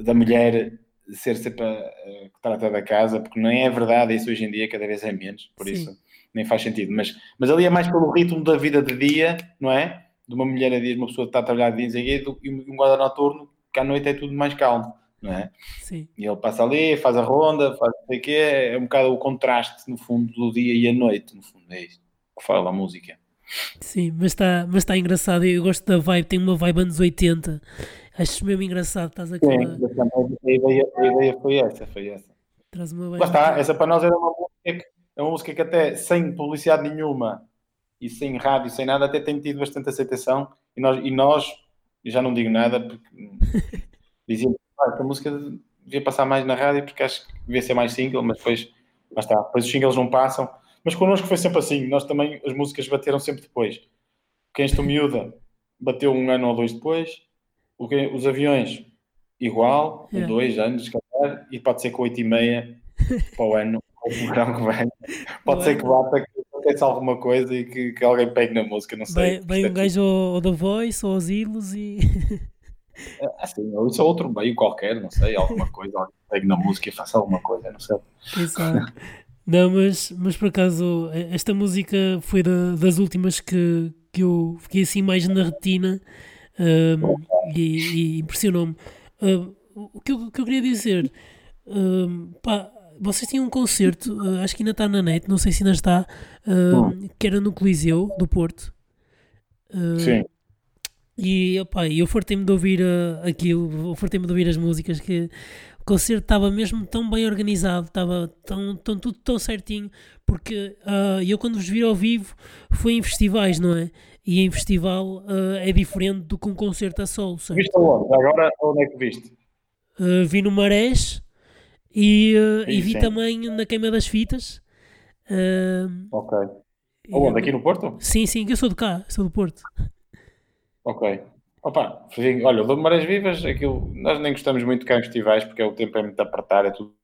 da mulher ser sempre a, a que trata da casa, porque não é verdade, isso hoje em dia cada vez é menos, por Sim. isso nem faz sentido, mas, mas ali é mais pelo ritmo da vida de dia, não é? De uma mulher a dia, uma pessoa que está a trabalhar de dia e um guarda noturno, que à noite é tudo mais calmo, não é? Sim. E ele passa ali, faz a ronda, faz o que é, um bocado o contraste, no fundo, do dia e a noite, no fundo, é isso que fala a música. Sim, mas está mas tá engraçado. Eu gosto da vibe, tem uma vibe anos 80. Acho mesmo engraçado. Estás aqui. Sim, a, ideia, a ideia foi essa. Foi essa. Traz uma Lá está, essa para nós era uma música que, é uma música que até sem publicidade nenhuma e sem rádio, sem nada, até tem tido bastante aceitação. E nós, e nós já não digo nada porque [LAUGHS] diziam que ah, a música devia passar mais na rádio porque acho que devia ser mais single, mas depois, lá está, depois os singles não passam mas connosco foi sempre assim. Nós também, as músicas bateram sempre depois. Quem estou miúda bateu um ano ou dois depois. Os aviões, igual, yeah. dois anos, calhar, e pode ser com oito e meia [LAUGHS] para o ano, ou o verão que vem. Pode ser que bata, que acontece alguma coisa e que, que, alguém pegue na música, não sei. Vem um gajo ao The Voice ou aos Ilos e. É, assim, ou isso é outro meio qualquer, não sei, alguma coisa, alguém pegue na música e faça alguma coisa, não sei. Exato. Não, mas, mas por acaso esta música foi da, das últimas que, que eu fiquei assim mais na retina um, e, e impressionou-me. Uh, o, que eu, o que eu queria dizer, um, pá, vocês tinham um concerto, uh, acho que ainda está na net, não sei se ainda está, uh, que era no Coliseu do Porto. Sim. E opa, eu fartei-me de ouvir uh, aquilo, fartei-me de ouvir as músicas que o concerto estava mesmo tão bem organizado, estava tão, tão, tudo tão certinho, porque uh, eu quando vos vi ao vivo foi em festivais, não é? E em festival uh, é diferente do que um concerto a solo. Certo? Viste onde? Agora onde é que viste? Vi no Marés e, sim, e vi sim. também na Queima das Fitas. ok. Onde? Aqui no Porto? Sim, sim, eu sou de cá, sou do Porto. Ok. Opa, olha, o do Marés Vivas, aquilo, nós nem gostamos muito de cá em festivais porque o tempo é muito apertado, é tudo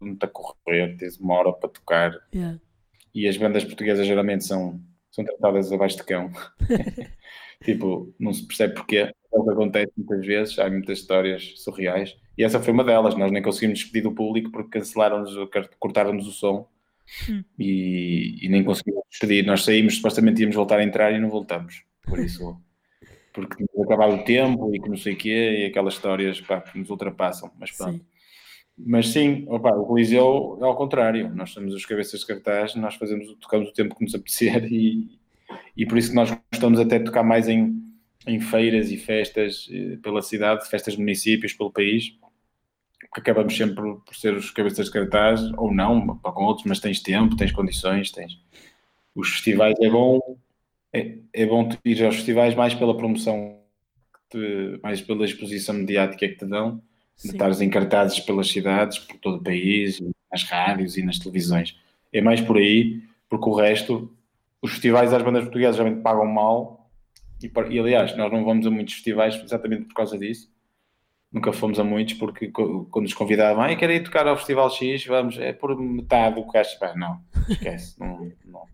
muito a correr, tens uma hora para tocar. Yeah. E as bandas portuguesas geralmente são, são tratadas abaixo de cão. [LAUGHS] tipo, não se percebe porquê. É o que acontece muitas vezes, há muitas histórias surreais. E essa foi uma delas. Nós nem conseguimos despedir do público porque cancelaram-nos, cortaram-nos o som hum. e, e, nem conseguimos despedir. Nós saímos, supostamente íamos voltar a entrar e não voltamos. Por [LAUGHS] isso porque acabado o tempo e que não sei o quê, e aquelas histórias pá, que nos ultrapassam, mas pronto. Sim. Mas sim, opa, o Coliseu é ao contrário, nós somos os cabeças de cartaz, nós fazemos, tocamos o tempo que nos apetecer e, e por isso que nós gostamos até de tocar mais em, em feiras e festas eh, pela cidade, festas de municípios, pelo país, porque acabamos sempre por ser os cabeças de cartaz, ou não, para com outros, mas tens tempo, tens condições, tens... Os festivais é bom, é, é bom ir aos festivais mais pela promoção, te, mais pela exposição mediática que te dão, Sim. de estares encartados pelas cidades, por todo o país, nas rádios e nas televisões. É mais por aí, porque o resto, os festivais das bandas portuguesas geralmente pagam mal, e, e aliás, nós não vamos a muitos festivais exatamente por causa disso. Nunca fomos a muitos porque quando nos convidavam, ah, quero ir tocar ao Festival X, vamos, é por metade do que acho. Não, esquece, não, não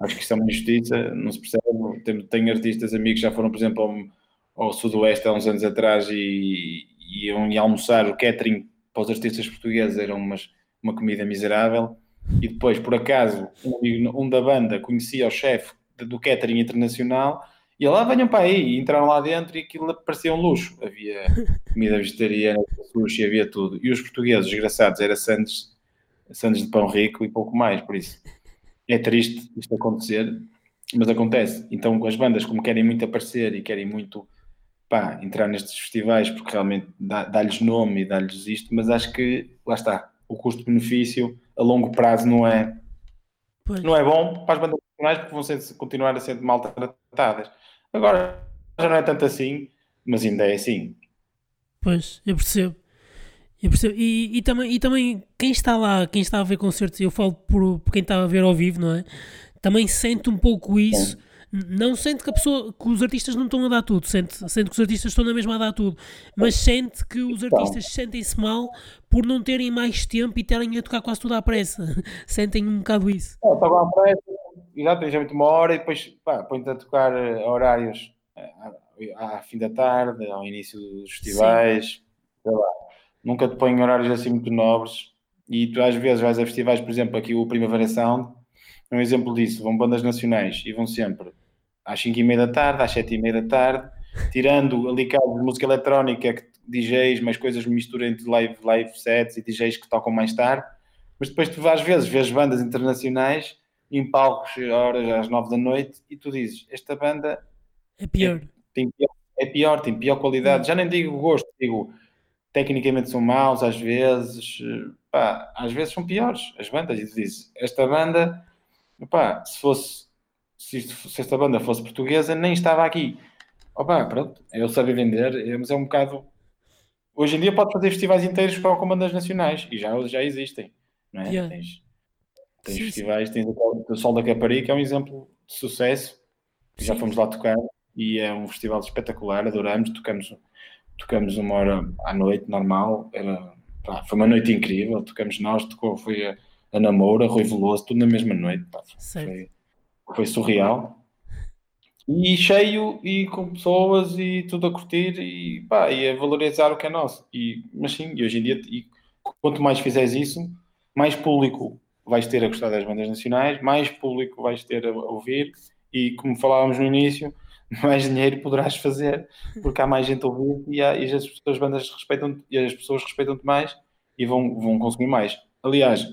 Acho que isso é uma injustiça, não se percebe. Tenho, tenho artistas amigos que já foram, por exemplo, ao, ao Sudoeste há uns anos atrás e, e iam almoçar. O catering para os artistas portugueses era umas, uma comida miserável. E depois, por acaso, um, um da banda conhecia o chefe do catering internacional e lá venham para aí, e entraram lá dentro e aquilo parecia um luxo. Havia [LAUGHS] comida vegetariana, sushi, havia tudo. E os portugueses, desgraçados, era sandes, sandes de pão rico e pouco mais, por isso é triste isto acontecer, mas acontece. Então, as bandas, como querem muito aparecer e querem muito pá, entrar nestes festivais, porque realmente dá-lhes nome e dá-lhes isto, mas acho que, lá está, o custo-benefício a longo prazo não é, não é bom para as bandas nacionais porque vão ser, continuar a ser maltratadas. Agora já não é tanto assim, mas ainda é assim. Pois, eu percebo. Eu percebo. E, e, também, e também quem está lá, quem está a ver concertos, eu falo por, por quem está a ver ao vivo, não é? Também sente um pouco isso. Não sente que, a pessoa, que os artistas não estão a dar tudo, sente, sente que os artistas estão na mesma a dar tudo, mas sente que os artistas sentem-se mal por não terem mais tempo e terem a tocar quase tudo à pressa. [LAUGHS] Sentem um bocado isso. É, tocam à pressa, exato, muito uma hora e depois põe-te a tocar eh, horários eh, à, fim da tarde, ao início dos festivais, nunca te põem horários assim muito nobres. E tu às vezes vais a festivais, por exemplo, aqui o Primavera Sound, é um exemplo disso, vão bandas nacionais e vão sempre às 5 e meia da tarde, às 7 e meia da tarde, tirando ali casos de música eletrónica, que DJs, mais coisas misturam entre live, live sets e DJs que tocam mais tarde, mas depois tu às vezes vês bandas internacionais em palcos horas às 9 da noite e tu dizes, esta banda é pior. É, tem, é pior, tem pior qualidade, já nem digo gosto, digo tecnicamente são maus às vezes, pá, às vezes são piores as bandas. E diz, esta banda, pá, se fosse, se, isto, se, esta banda fosse portuguesa, nem estava aqui. Opa, pronto, eu sabia vender, é, mas é um bocado. Hoje em dia pode fazer festivais inteiros com bandas nacionais e já, já existem, não é? Yeah. Tens, tens sim, festivais, sim. tens o Sol da Caparica, é um exemplo de sucesso. Já fomos lá tocar e é um festival espetacular, adoramos, tocamos tocamos uma hora à noite, normal, era, pá, foi uma noite incrível, tocamos nós, tocou, foi a Ana Moura, Rui Veloso, tudo na mesma noite, pá, foi, foi, surreal. E cheio, e com pessoas, e tudo a curtir, e, pá, e a valorizar o que é nosso. E, mas sim, e hoje em dia, e, quanto mais fizeres isso, mais público vais ter a gostar das bandas nacionais, mais público vais ter a ouvir, e como falávamos no início, [LAUGHS] mais dinheiro poderás fazer, porque há mais gente a ouvir e, há, e as, as bandas respeitam e as pessoas respeitam-te mais e vão, vão consumir mais. Aliás,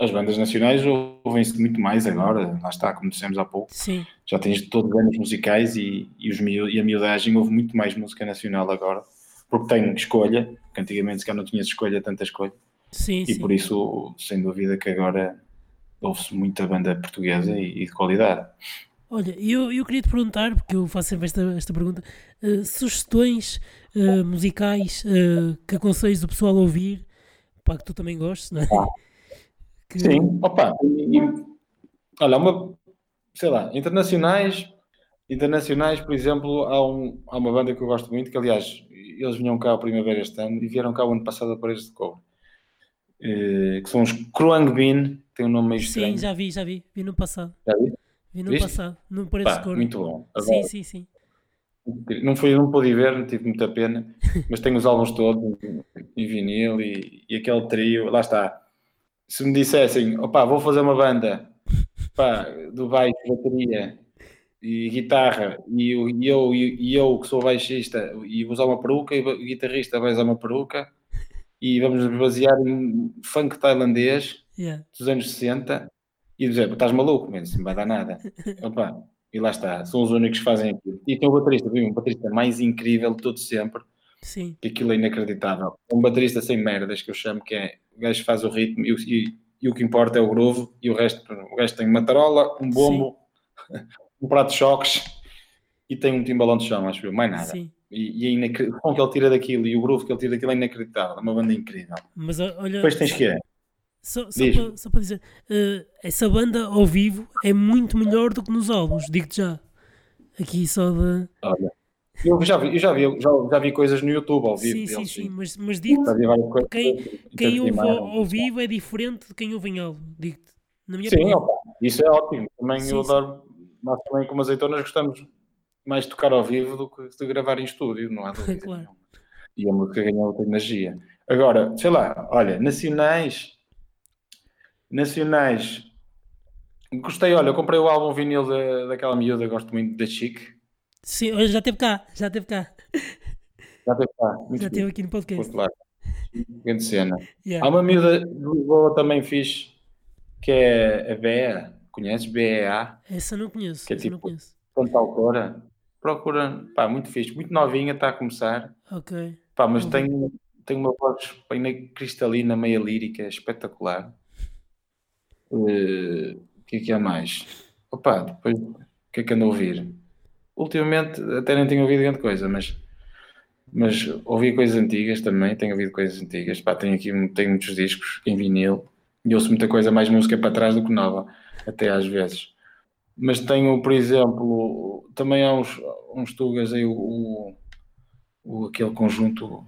as bandas nacionais ouvem-se muito mais agora, lá está, como dissemos há pouco. Sim. Já tens todos os anos musicais e, e, os, e a miudagem ouve muito mais música nacional agora, porque tem escolha, que antigamente se não tinha escolha, tanta escolha. Sim, e sim. por isso, sem dúvida, que agora ouve-se muita banda portuguesa e, e de qualidade. Olha, eu, eu queria te perguntar, porque eu faço sempre esta, esta pergunta, uh, sugestões uh, musicais uh, que aconselhos o pessoal a ouvir, para que tu também gostes, não é? Ah. [LAUGHS] Que... Sim, opa, e, olha, uma, sei lá, internacionais, internacionais, por exemplo, há, um, há uma banda que eu gosto muito, que aliás, eles vinham cá a primavera este ano e vieram cá o ano passado a Paredes de Cobre, que são os Kruang Bin, tem um nome meio estranho. Sim, já vi, já vi, vi no passado. Já vi? Vi no Viste? passado, no Paredes Cor. Muito bom. Agora, sim, sim, sim. Não, foi, não pude ver, não tive muita pena, [LAUGHS] mas tenho os álbuns todos em vinil e, e aquele trio, lá está. Se me dissessem, opá, vou fazer uma banda pá, do baixo, bateria e guitarra, e eu, e eu, e eu que sou baixista e vou usar uma peruca, e o guitarrista vai usar uma peruca, e vamos basear em funk tailandês yeah. dos anos 60 e dizer, estás maluco, mas não vai dar nada. [LAUGHS] Opa, e lá está, são os únicos que fazem aquilo. E tem o baterista, um baterista mais incrível de todo sempre. Sim. Que aquilo é inacreditável. Um baterista sem merdas, que eu chamo, que é o gajo faz o ritmo e, e, e o que importa é o groove e o resto, o resto tem uma tarola, um bombo, [LAUGHS] um prato de choques e tem um timbalão de chão, acho eu, mais nada. Sim. E, e é o som que ele tira daquilo e o groove que ele tira daquilo é inacreditável, é uma banda incrível. Mas olha, Depois tens que é. Só, só, para, só para dizer, uh, essa banda ao vivo é muito melhor do que nos álbuns, digo-te já. Aqui só de. Olha, eu já vi, eu já vi, já, já vi coisas no YouTube ao vivo. Sim, sim, sim, mas, mas digo-te, quem, quem ouve ao, ao, vivo é diferente de quem ouve em álbum, digo-te. Na minha sim, opinião. Opa. isso é ótimo. Também sim, eu adoro, nós também como azeitonas gostamos mais tocar ao vivo do que de gravar em estúdio, não há dúvida. [LAUGHS] claro. E a música ganha outra energia. Agora, sei lá, olha, nacionais, nacionais, gostei, olha, comprei o álbum vinil da, daquela miúda, gosto muito da Chic. Sim, hoje já teve cá, já teve cá. Já teve cá. Muito já teve aqui no podcast. Claro. Grande cena. Yeah. Há uma miúda de Lisboa também fiz, que é a Bea. Conheces? BEA? Essa não conheço. Que é tipo, não conheço. autora. Procura, pá, muito fixe, muito novinha, está a começar. Ok. Pá, mas tem, tem uma voz bem cristalina, meia lírica, espetacular. Uh, o que é que há mais? Opa, depois o que é que ando a ouvir? Ultimamente até nem tenho ouvido grande coisa, mas mas ouvi coisas antigas também, tenho ouvido coisas antigas. Pá, tenho aqui tenho muitos discos em vinil e ouço muita coisa, mais música para trás do que nova, até às vezes. Mas tenho, por exemplo, também há uns, uns tugas aí, o, o, aquele conjunto,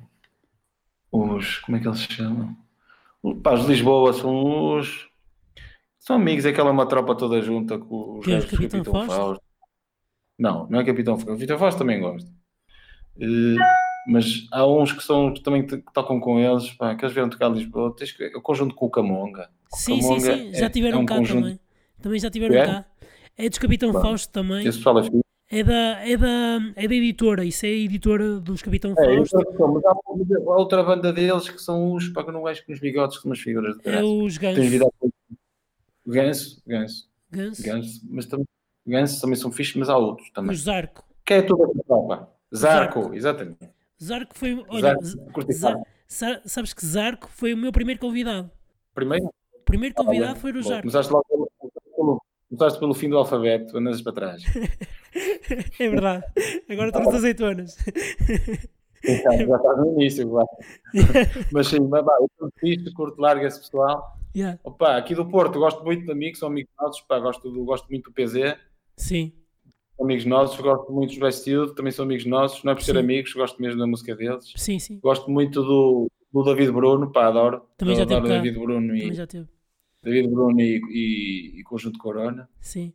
os, como é que eles se chamam? Pá, os de Lisboa são os, são amigos, aquela uma tropa toda junta com os gajos do Capitão, Capitão Fausto? Não, não é Capitão Fausto, Capitão Fausto também gosto. Uh, mas há uns que são que também que tocam com eles, pá, que eles vieram tocar a Lisboa, tens que, o conjunto com o Camonga. Sim, sim, sim, já tiveram é, é um cá conjunto... também. Também já tiveram é? cá. É dos Capitão Bom, Fausto também. Esse pessoal é filho. É da, é, da, é da editora, isso é a editora dos Capitão é, Fausto. mas há, outra banda deles que são os, para que não vejo com os bigodes, são umas figuras de graça. É os Ganso. Ganso, Ganso. Ganso. Ganso, mas também, Ganso também são fixos, mas há outros também. Os Zarco. Que é tudo a tropa. Zarco, Zarco, exatamente. Zarco foi. Olha, Zarco, sabes que Zarco foi o meu primeiro convidado. Primeiro? O primeiro convidado ah, foi o Zarco. Começaste, logo começaste pelo fim do alfabeto, andas para trás. [LAUGHS] é verdade. Agora estamos as azeitonas. Então, já estás no início, claro. [LAUGHS] Mas sim, mas, bah, eu curto isto, curto larga esse pessoal. Yeah. Opa, aqui do Porto, gosto muito de amigos, são amigos nossos, pá, gosto, do, gosto muito do PZ. Sim amigos nossos, gosto muito dos Bastille, também são amigos nossos, não é por ser sim. amigos, gosto mesmo da música deles. Sim, sim. Gosto muito do, do David Bruno, pá, adoro. Também já adoro teve David Bruno e, já teve. David Bruno e, e, e Conjunto Corona. Sim.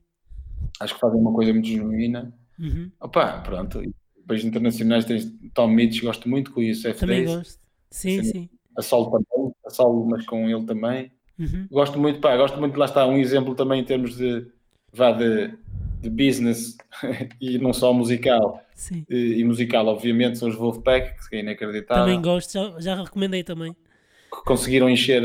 Acho que fazem uma coisa muito genuína. Uhum. Opa, pronto. Depois internacionais tens Tom Mitch, gosto muito com isso. Também gosto. Sim, assim, sim. A Sol também, a Sol, mas com ele também. Uhum. Gosto muito, pá, gosto muito, lá está, um exemplo também em termos de, vá, de de business [LAUGHS] e não só musical. Sim. E, e, musical, obviamente, são os Wolfpack, que é inacreditável. Também gosto, já, já recomendei também. Que conseguiram encher,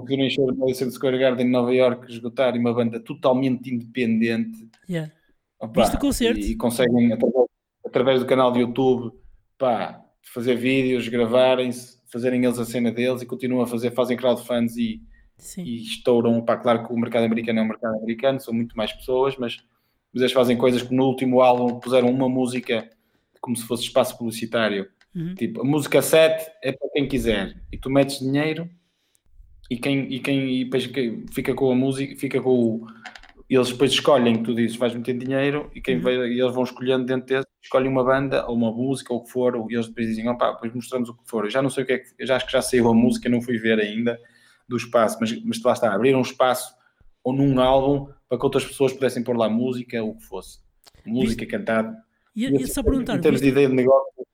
conseguiram encher o Madison Square Garden em Nova York, esgotar uma banda totalmente independente. Yeah. Opa, Viste o concerto? E, e conseguem, através, através, do canal de YouTube, pá, fazer vídeos, gravarem-se, fazerem eles a cena deles e continuam a fazer, fazem crowdfunds e, e estouram. Pá, claro que o mercado americano é um mercado americano, são muito mais pessoas, mas mas eles fazem coisas que no último álbum puseram uma música como se fosse espaço publicitário. Uhum. Tipo, a música 7 é para quem quiser. E tu metes dinheiro e quem, e quem e depois fica com a música, fica com o. Eles depois escolhem, tu dizes, vais meter dinheiro e quem uhum. vai, e eles vão escolhendo dentro desse, escolhem uma banda ou uma música ou o que for, e eles depois dizem, opá, depois mostramos o que for. Eu já não sei o que é que. Eu já acho que já saiu a música, não fui ver ainda do espaço, mas, mas lá está, abriram um espaço ou num álbum para que outras pessoas pudessem pôr lá música, ou o que fosse. Música, Viste? cantada. E, e, e só perguntar, em termos viste, de ideia de negócio.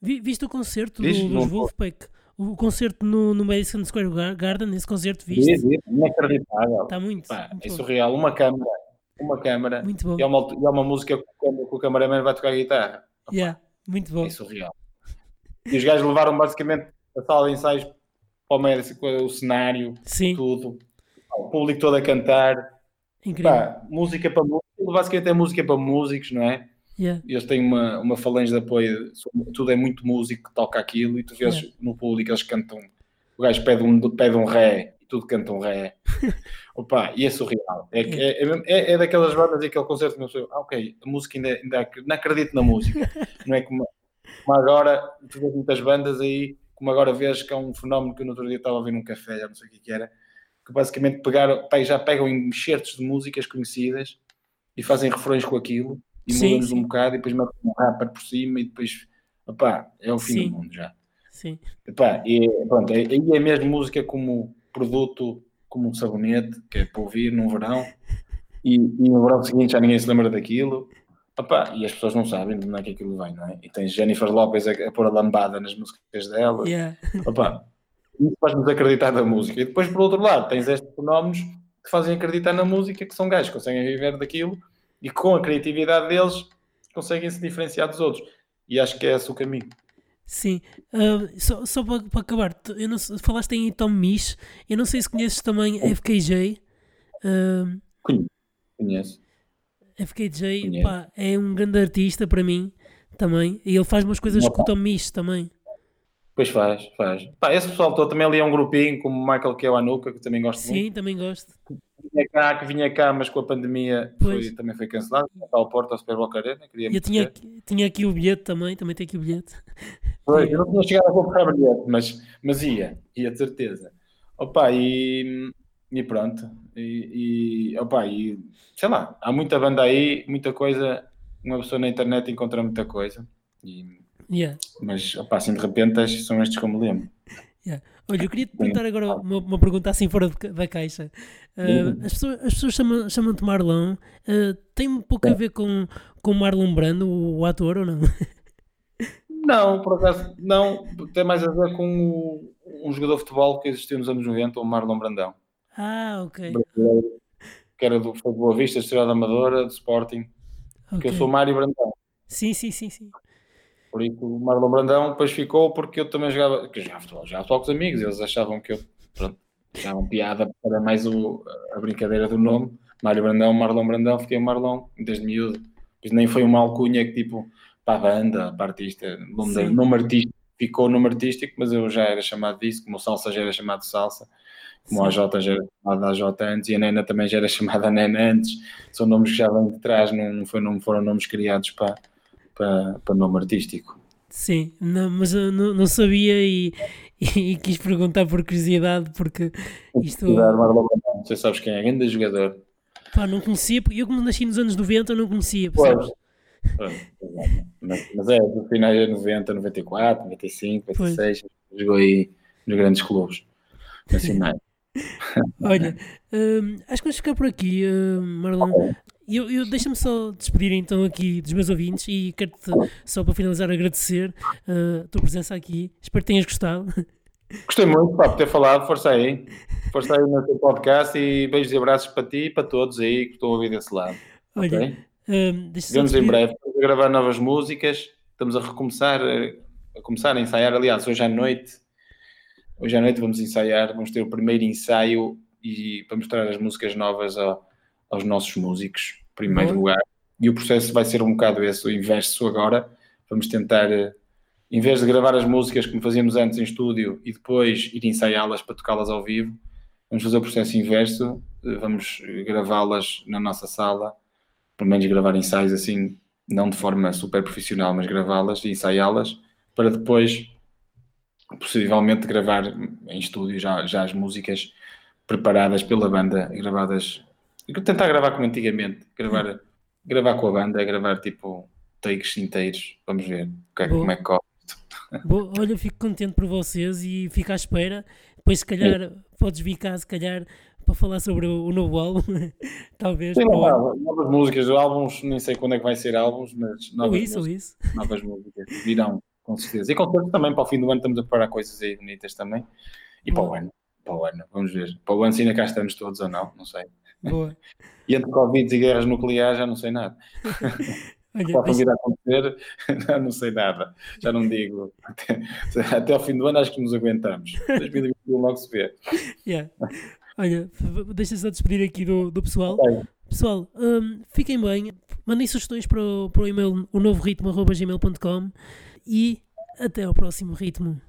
Viste o concerto do, dos Wolfpack? O concerto no, no Madison Square Garden, esse concerto viste? Sim, inacreditável. Está muito, Pá, muito É surreal. Uma câmera, uma câmera. Muito bom. E é uma, e é uma música que o cameraman vai tocar a guitarra. Yeah, muito bom. É surreal. E os gajos levaram basicamente a sala de ensaios para o Madison, o cenário, Sim. tudo o público todo a cantar. Incrível. Pá, música para músicos, basicamente é música para músicos, não é? Yeah. Eles têm uma, uma falange de apoio, tudo é muito músico que toca aquilo e tu vês yeah. no público eles cantam. O gajo pede um, pede um ré e tudo canta um ré. [LAUGHS] Opa, e é surreal. É, yeah. é, é, é, daquelas bandas e aquele concerto que não sei, ah, ok, a música ainda, ainda não acredito na música. [LAUGHS] não é como, como agora, tu vês muitas bandas aí, como agora vês que é um fenómeno que eu no outro dia estava a ver num café, já não sei o que, que era que basicamente pegaram, já pegam em excertos de músicas conhecidas e fazem refrões com aquilo e mudam-nos um bocado e depois metem um rapper por cima e depois opá, é o fim sim. do mundo já. Sim. Epá, e, pronto, aí é mesmo música como produto, como um sabonete, que é para ouvir num verão. e, e no verão seguinte já ninguém se lembra daquilo. Opa, e as pessoas não sabem de onde é que aquilo vem, não é? E tens Jennifer Lopez a, a pôr a lambada nas músicas dela. Yeah. Opa, isso faz-nos acreditar na música. E depois, por outro lado, tens estes fenómenos que fazem acreditar na música, que são gajos que conseguem viver daquilo e com a criatividade deles conseguem se diferenciar dos outros. E acho que é esse o caminho. Sim, uh, só, só para, para acabar, eu não, falaste em Tom Misch, eu não sei se conheces também FKJ. Uh, Conheço. FKJ pá, é um grande artista para mim também, e ele faz umas coisas com o Tom Misch também. Pois faz, faz. Pá, esse pessoal todo também ali é um grupinho, como o Michael Kewanuka, que também gosto Sim, muito. Sim, também gosto. Que vinha cá, que vinha cá, mas com a pandemia foi, também foi cancelado. Está ao Porto, ao Super Boca Arena. Queria eu tinha, tinha aqui o bilhete também, também tenho aqui o bilhete. Pois, eu não tinha chegado a comprar bilhete, mas, mas ia, ia de certeza. Opa, e, e pronto. E, e, opa, e sei lá, há muita banda aí, muita coisa. Uma pessoa na internet encontra muita coisa. E, Yeah. Mas, opa, assim de repente, são estes que eu me lembro. Yeah. Olha, eu queria te perguntar agora uma, uma pergunta assim fora de, da caixa. Uh, as pessoas, as pessoas chamam, chamam-te Marlon. Uh, tem um pouco a ver com, com Marlon Brando, o, o ator, ou não? [LAUGHS] Não, por acaso, não. Tem mais a ver com um jogador de futebol que existiu nos anos 90, o Marlon Brandão. Ah, ok. Que era do Boa Vista, Estrela Amadora, do Sporting. Okay. Que eu sou Mário Brandão. Sim, sim, sim, sim. Por isso o Marlon Brandão depois ficou porque eu também jogava, que jogava futebol, jogava futebol com os amigos, eles achavam que eu, pronto, achavam piada para mais o, a brincadeira do nome. Mário Brandão, Marlon Brandão, fiquei Marlon desde miúdo. Pois nem foi uma alcunha que tipo, para a banda, para a artista, nome, nome artístico, ficou nome artístico, mas eu já era chamado disso, como o Salsa já era chamado Salsa, como a AJ já era chamada AJ antes e a Nena também já era [LAUGHS] chamada Nena antes. São nomes que já vêm de trás, não, foi, não foram nomes criados para para, para nome artístico. Sim, não, mas eu não, não sabia e, e, e, quis perguntar por curiosidade, porque isto. Você sabes quem é? Grande jogador. Pá, não conhecia, porque eu como nasci nos anos 90 eu não conhecia, percebes? Mas, é, no final de 90, 94, 95, 96, pois. jogou aí nos grandes clubes nacionais. [LAUGHS] Olha, hum, acho que vamos ficar por aqui, hum, Marlon. Eu, eu Deixa-me só despedir então aqui dos meus ouvintes e quero-te só para finalizar agradecer uh, a tua presença aqui. Espero que tenhas gostado. Gostei muito pá, por ter falado, força aí. Força aí no teu podcast e beijos e abraços para ti e para todos aí que estão a ouvir desse lado. Olha, okay? um, Vemos em breve. Estamos a gravar novas músicas, estamos a recomeçar, a começar a ensaiar. Aliás, hoje à noite, hoje à noite vamos ensaiar, vamos ter o primeiro ensaio e para mostrar as músicas novas ao aos nossos músicos, em primeiro lugar. E o processo vai ser um bocado esse, o inverso agora. Vamos tentar, eh, em vez de gravar as músicas como fazíamos antes em estúdio e depois ir ensaiá-las para tocá-las ao vivo, vamos fazer o processo inverso, eh, vamos gravá-las na nossa sala, pelo menos gravar ensaios assim, não de forma super profissional, mas gravá-las e ensaiá-las, para depois, possivelmente, gravar em estúdio já, já as músicas preparadas pela banda, gravadas tentar gravar como antigamente, gravar, gravar com a banda, gravar tipo takes inteiros, vamos ver é, como é que corre. [LAUGHS] Boa, olha, fico contente por vocês e fico à espera. Depois, se calhar, é. podes vir cá, se calhar, para falar sobre o, o novo álbum, [LAUGHS] talvez. Sim, novas, novas músicas, álbuns, nem sei quando é que vai ser álbuns, mas novas, ou isso, músicas, ou isso. novas músicas virão, com certeza. E com certeza também para o fim do ano estamos a preparar coisas aí bonitas também. E Boa. para o ano, para o ano, vamos ver. Para o ano, se ainda cá estamos todos ou não, não sei. Boa. E entre Covid e guerras nucleares já não sei nada. [LAUGHS] Olha, Pode vir a acontecer, [LAUGHS] já não sei nada. Já não digo. Até, até ao fim do ano acho que nos aguentamos. 2021 logo se vê. Yeah. Olha, deixa só despedir aqui do, do pessoal. Okay. Pessoal, um, fiquem bem. Mandem sugestões para o, para o e-mail o novo ritmo, e até ao próximo ritmo.